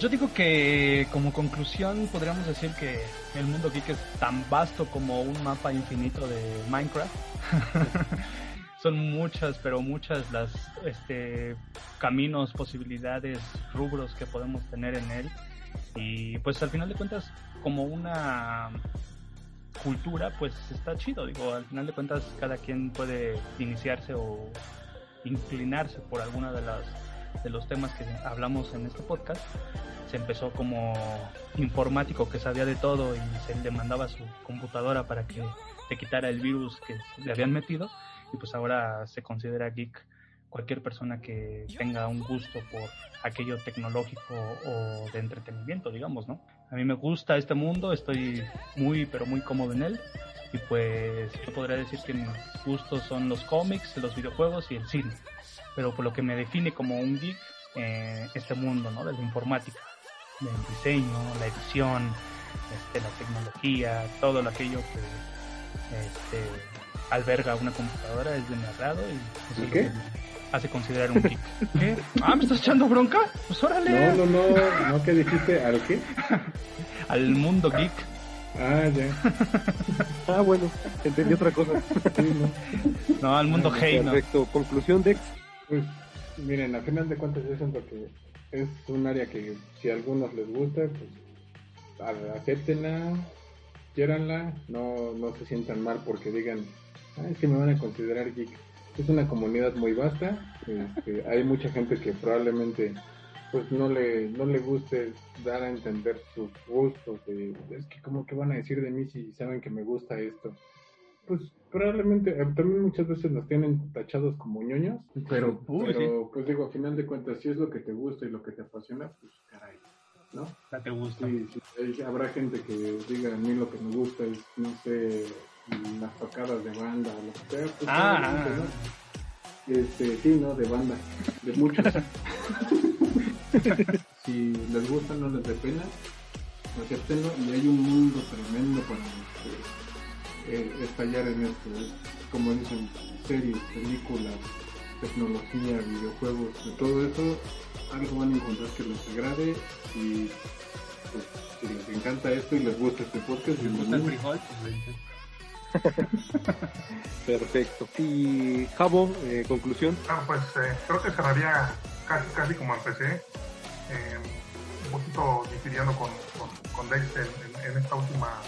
Yo digo que como conclusión podríamos decir que el mundo geek es tan vasto como un mapa infinito de Minecraft. Son muchas, pero muchas las este, caminos, posibilidades, rubros que podemos tener en él. Y pues al final de cuentas, como una cultura, pues está chido. Digo, al final de cuentas cada quien puede iniciarse o inclinarse por alguna de las de los temas que hablamos en este podcast se empezó como informático que sabía de todo y se le mandaba su computadora para que te quitara el virus que le habían metido y pues ahora se considera geek cualquier persona que tenga un gusto por aquello tecnológico o de entretenimiento, digamos, ¿no? A mí me gusta este mundo, estoy muy pero muy cómodo en él y pues yo podría decir que mis gustos son los cómics, los videojuegos y el cine. Pero por lo que me define como un geek eh, este mundo, ¿no? De la informática, del diseño, la edición, este, la tecnología, todo lo aquello que este, alberga una computadora es de mi agrado y eso es lo que me hace considerar un geek. ¿Qué? Ah, ¿me estás echando bronca? Pues órale. No, no, no, no, ¿qué dijiste? ¿Al qué? Al mundo geek. Ah, ya. Ah, bueno, entendí otra cosa. Sí, no. No, al mundo hey, no. Perfecto. Conclusión, Dex. Pues miren, a final de cuentas yo siento que es un área que si a algunos les gusta, pues acéptenla, quiéranla, no, no se sientan mal porque digan, "Ah, es que me van a considerar geek. Es una comunidad muy vasta, este, hay mucha gente que probablemente pues no le, no le guste dar a entender sus gustos, de, es que como que van a decir de mí si saben que me gusta esto. Pues probablemente, eh, también muchas veces nos tienen tachados como ñoños, pero, Uy, pero pues digo, a final de cuentas, si es lo que te gusta y lo que te apasiona, pues caray, ¿no? Ya te gusta. Sí, sí, hay- habrá gente que diga a mí lo que me gusta es, no sé, las tocadas de banda o lo que sea. Pues, Ah, ah, ¿no? Este, sí, ¿no? De banda, de muchos. si les gusta, no les dé pena, acéptenlo y hay un mundo tremendo para este, eh, estallar en esto. Es, como dicen, series, películas, tecnología, videojuegos, de todo eso, algo van a encontrar que les agrade y pues, si les encanta esto y les gusta este podcast, ¿Te gusta el bienvenidos. frijol? Perfecto. Y Javo, eh, conclusión. Claro, pues eh, creo que cerraría casi, casi como empecé, eh, un poquito difiriendo con, con, con Dex en, esta última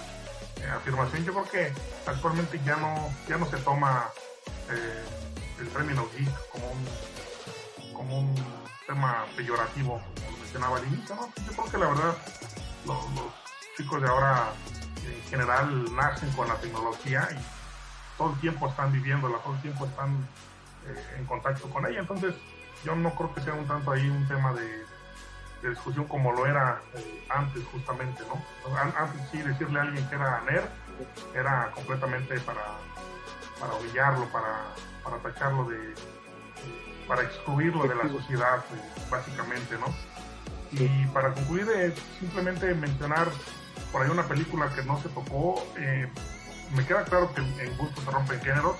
eh, afirmación. Yo creo que actualmente ya no, ya no se toma eh, el término geek como un, como un tema peyorativo, como lo mencionaba al inicio. Yo creo que la verdad los, los chicos de ahora en general nacen con la tecnología y todo el tiempo están viviéndola, todo el tiempo están eh, en contacto con ella. Entonces, yo no creo que sea un tanto ahí un tema de, de discusión como lo era eh, antes, justamente, ¿no? An- Antes sí decirle a alguien que era nerd era completamente para, para humillarlo, para, para tacharlo de. para excluirlo de la sociedad, eh, básicamente, ¿no? Y para concluir, eh, simplemente mencionar por ahí una película que no se tocó. eh, me queda claro que en gusto se rompen géneros,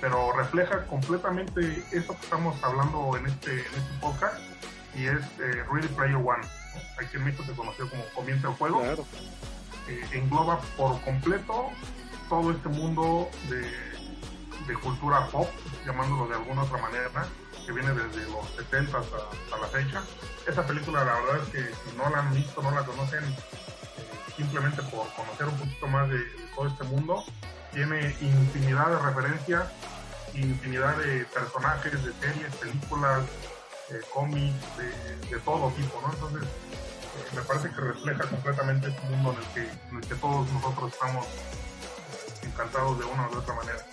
pero refleja completamente esto que estamos hablando en este, en este podcast y es eh, Ready Player One. Aquí en México se conoció como Comienza el Juego. Claro. Eh, engloba por completo todo este mundo de, de cultura pop, llamándolo de alguna otra manera, que viene desde los 70 hasta, hasta la fecha. Esa película, la verdad es que si no la han visto, no la conocen, simplemente por conocer un poquito más de, todo este mundo, tiene infinidad de referencias, infinidad de personajes, de series, películas, eh, cómics, de, todo tipo, ¿no? Entonces, eh, me parece que refleja completamente este mundo en el que, en el que todos nosotros estamos eh, encantados de una u otra manera.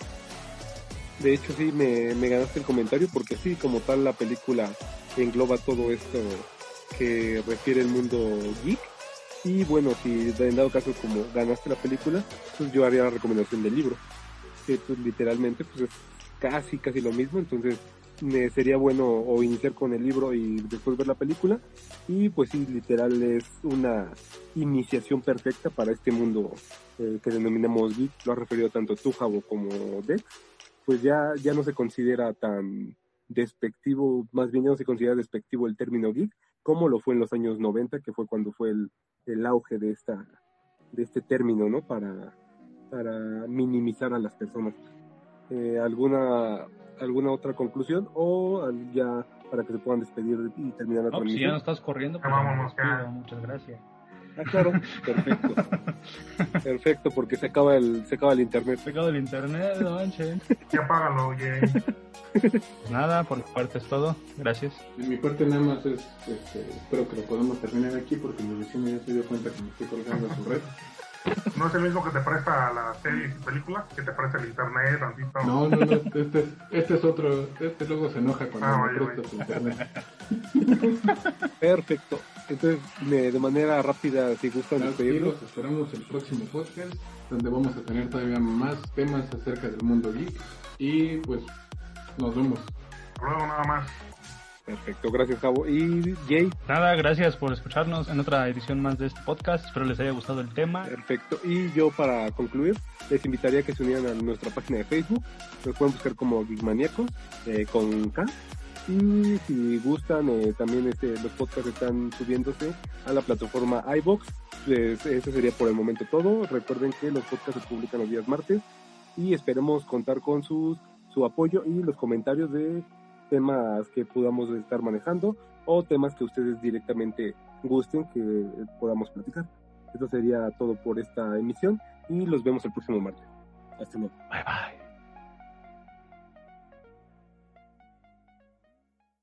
De hecho, sí, me, me ganaste el comentario porque sí, como tal, la película engloba todo esto que refiere el mundo geek. Y bueno, si en dado caso como ganaste la película, pues yo haría la recomendación del libro. Que pues literalmente pues es casi, casi lo mismo. Entonces me sería bueno o iniciar con el libro y después ver la película. Y pues sí, literal es una iniciación perfecta para este mundo eh, que denominamos geek. Lo ha referido tanto tú, Javo, como Dex pues ya, ya no se considera tan despectivo, más bien ya no se considera despectivo el término geek, como lo fue en los años 90, que fue cuando fue el, el auge de esta de este término, ¿no? Para, para minimizar a las personas. Eh, ¿alguna, ¿Alguna otra conclusión? O ya para que se puedan despedir y terminar la No, pues si ya no transmisión. estás corriendo, pues despido. Muchas gracias. Ah, claro, perfecto. perfecto, porque se acaba el, se acaba el internet. Pecado del internet, no manchen. Ya apágalo, Jay. Pues nada, por mi parte es todo. Gracias. De mi parte nada más es, este, espero que lo podamos terminar aquí porque mi vecino ya se dio cuenta que me estoy colgando a su red. No es el mismo que te presta las series y películas, que te presta el internet, tantito. No, no, no, este es, este es otro, este luego se enoja cuando Ah, me vaya, presta su internet. Perfecto. Entonces, me- de manera rápida, si gustan Así despedirnos. los esperamos el próximo podcast, donde vamos a tener todavía más temas acerca del mundo geek. Y pues nos vemos. Hasta luego, nada más. Perfecto, gracias Javo. Y Jay, Nada, gracias por escucharnos en otra edición más de este podcast. Espero les haya gustado el tema. perfecto. Y yo para concluir, les invitaría a que se unieran a nuestra página de Facebook. Nos pueden buscar como Geekmaniacos eh, con K. Y si gustan, eh, también este, los podcasts están subiéndose a la plataforma iBox. Pues, eso sería por el momento todo. Recuerden que los podcasts se publican los días martes y esperemos contar con sus, su apoyo y los comentarios de temas que podamos estar manejando o temas que ustedes directamente gusten que podamos platicar. Esto sería todo por esta emisión y los vemos el próximo martes. Hasta luego. Bye bye.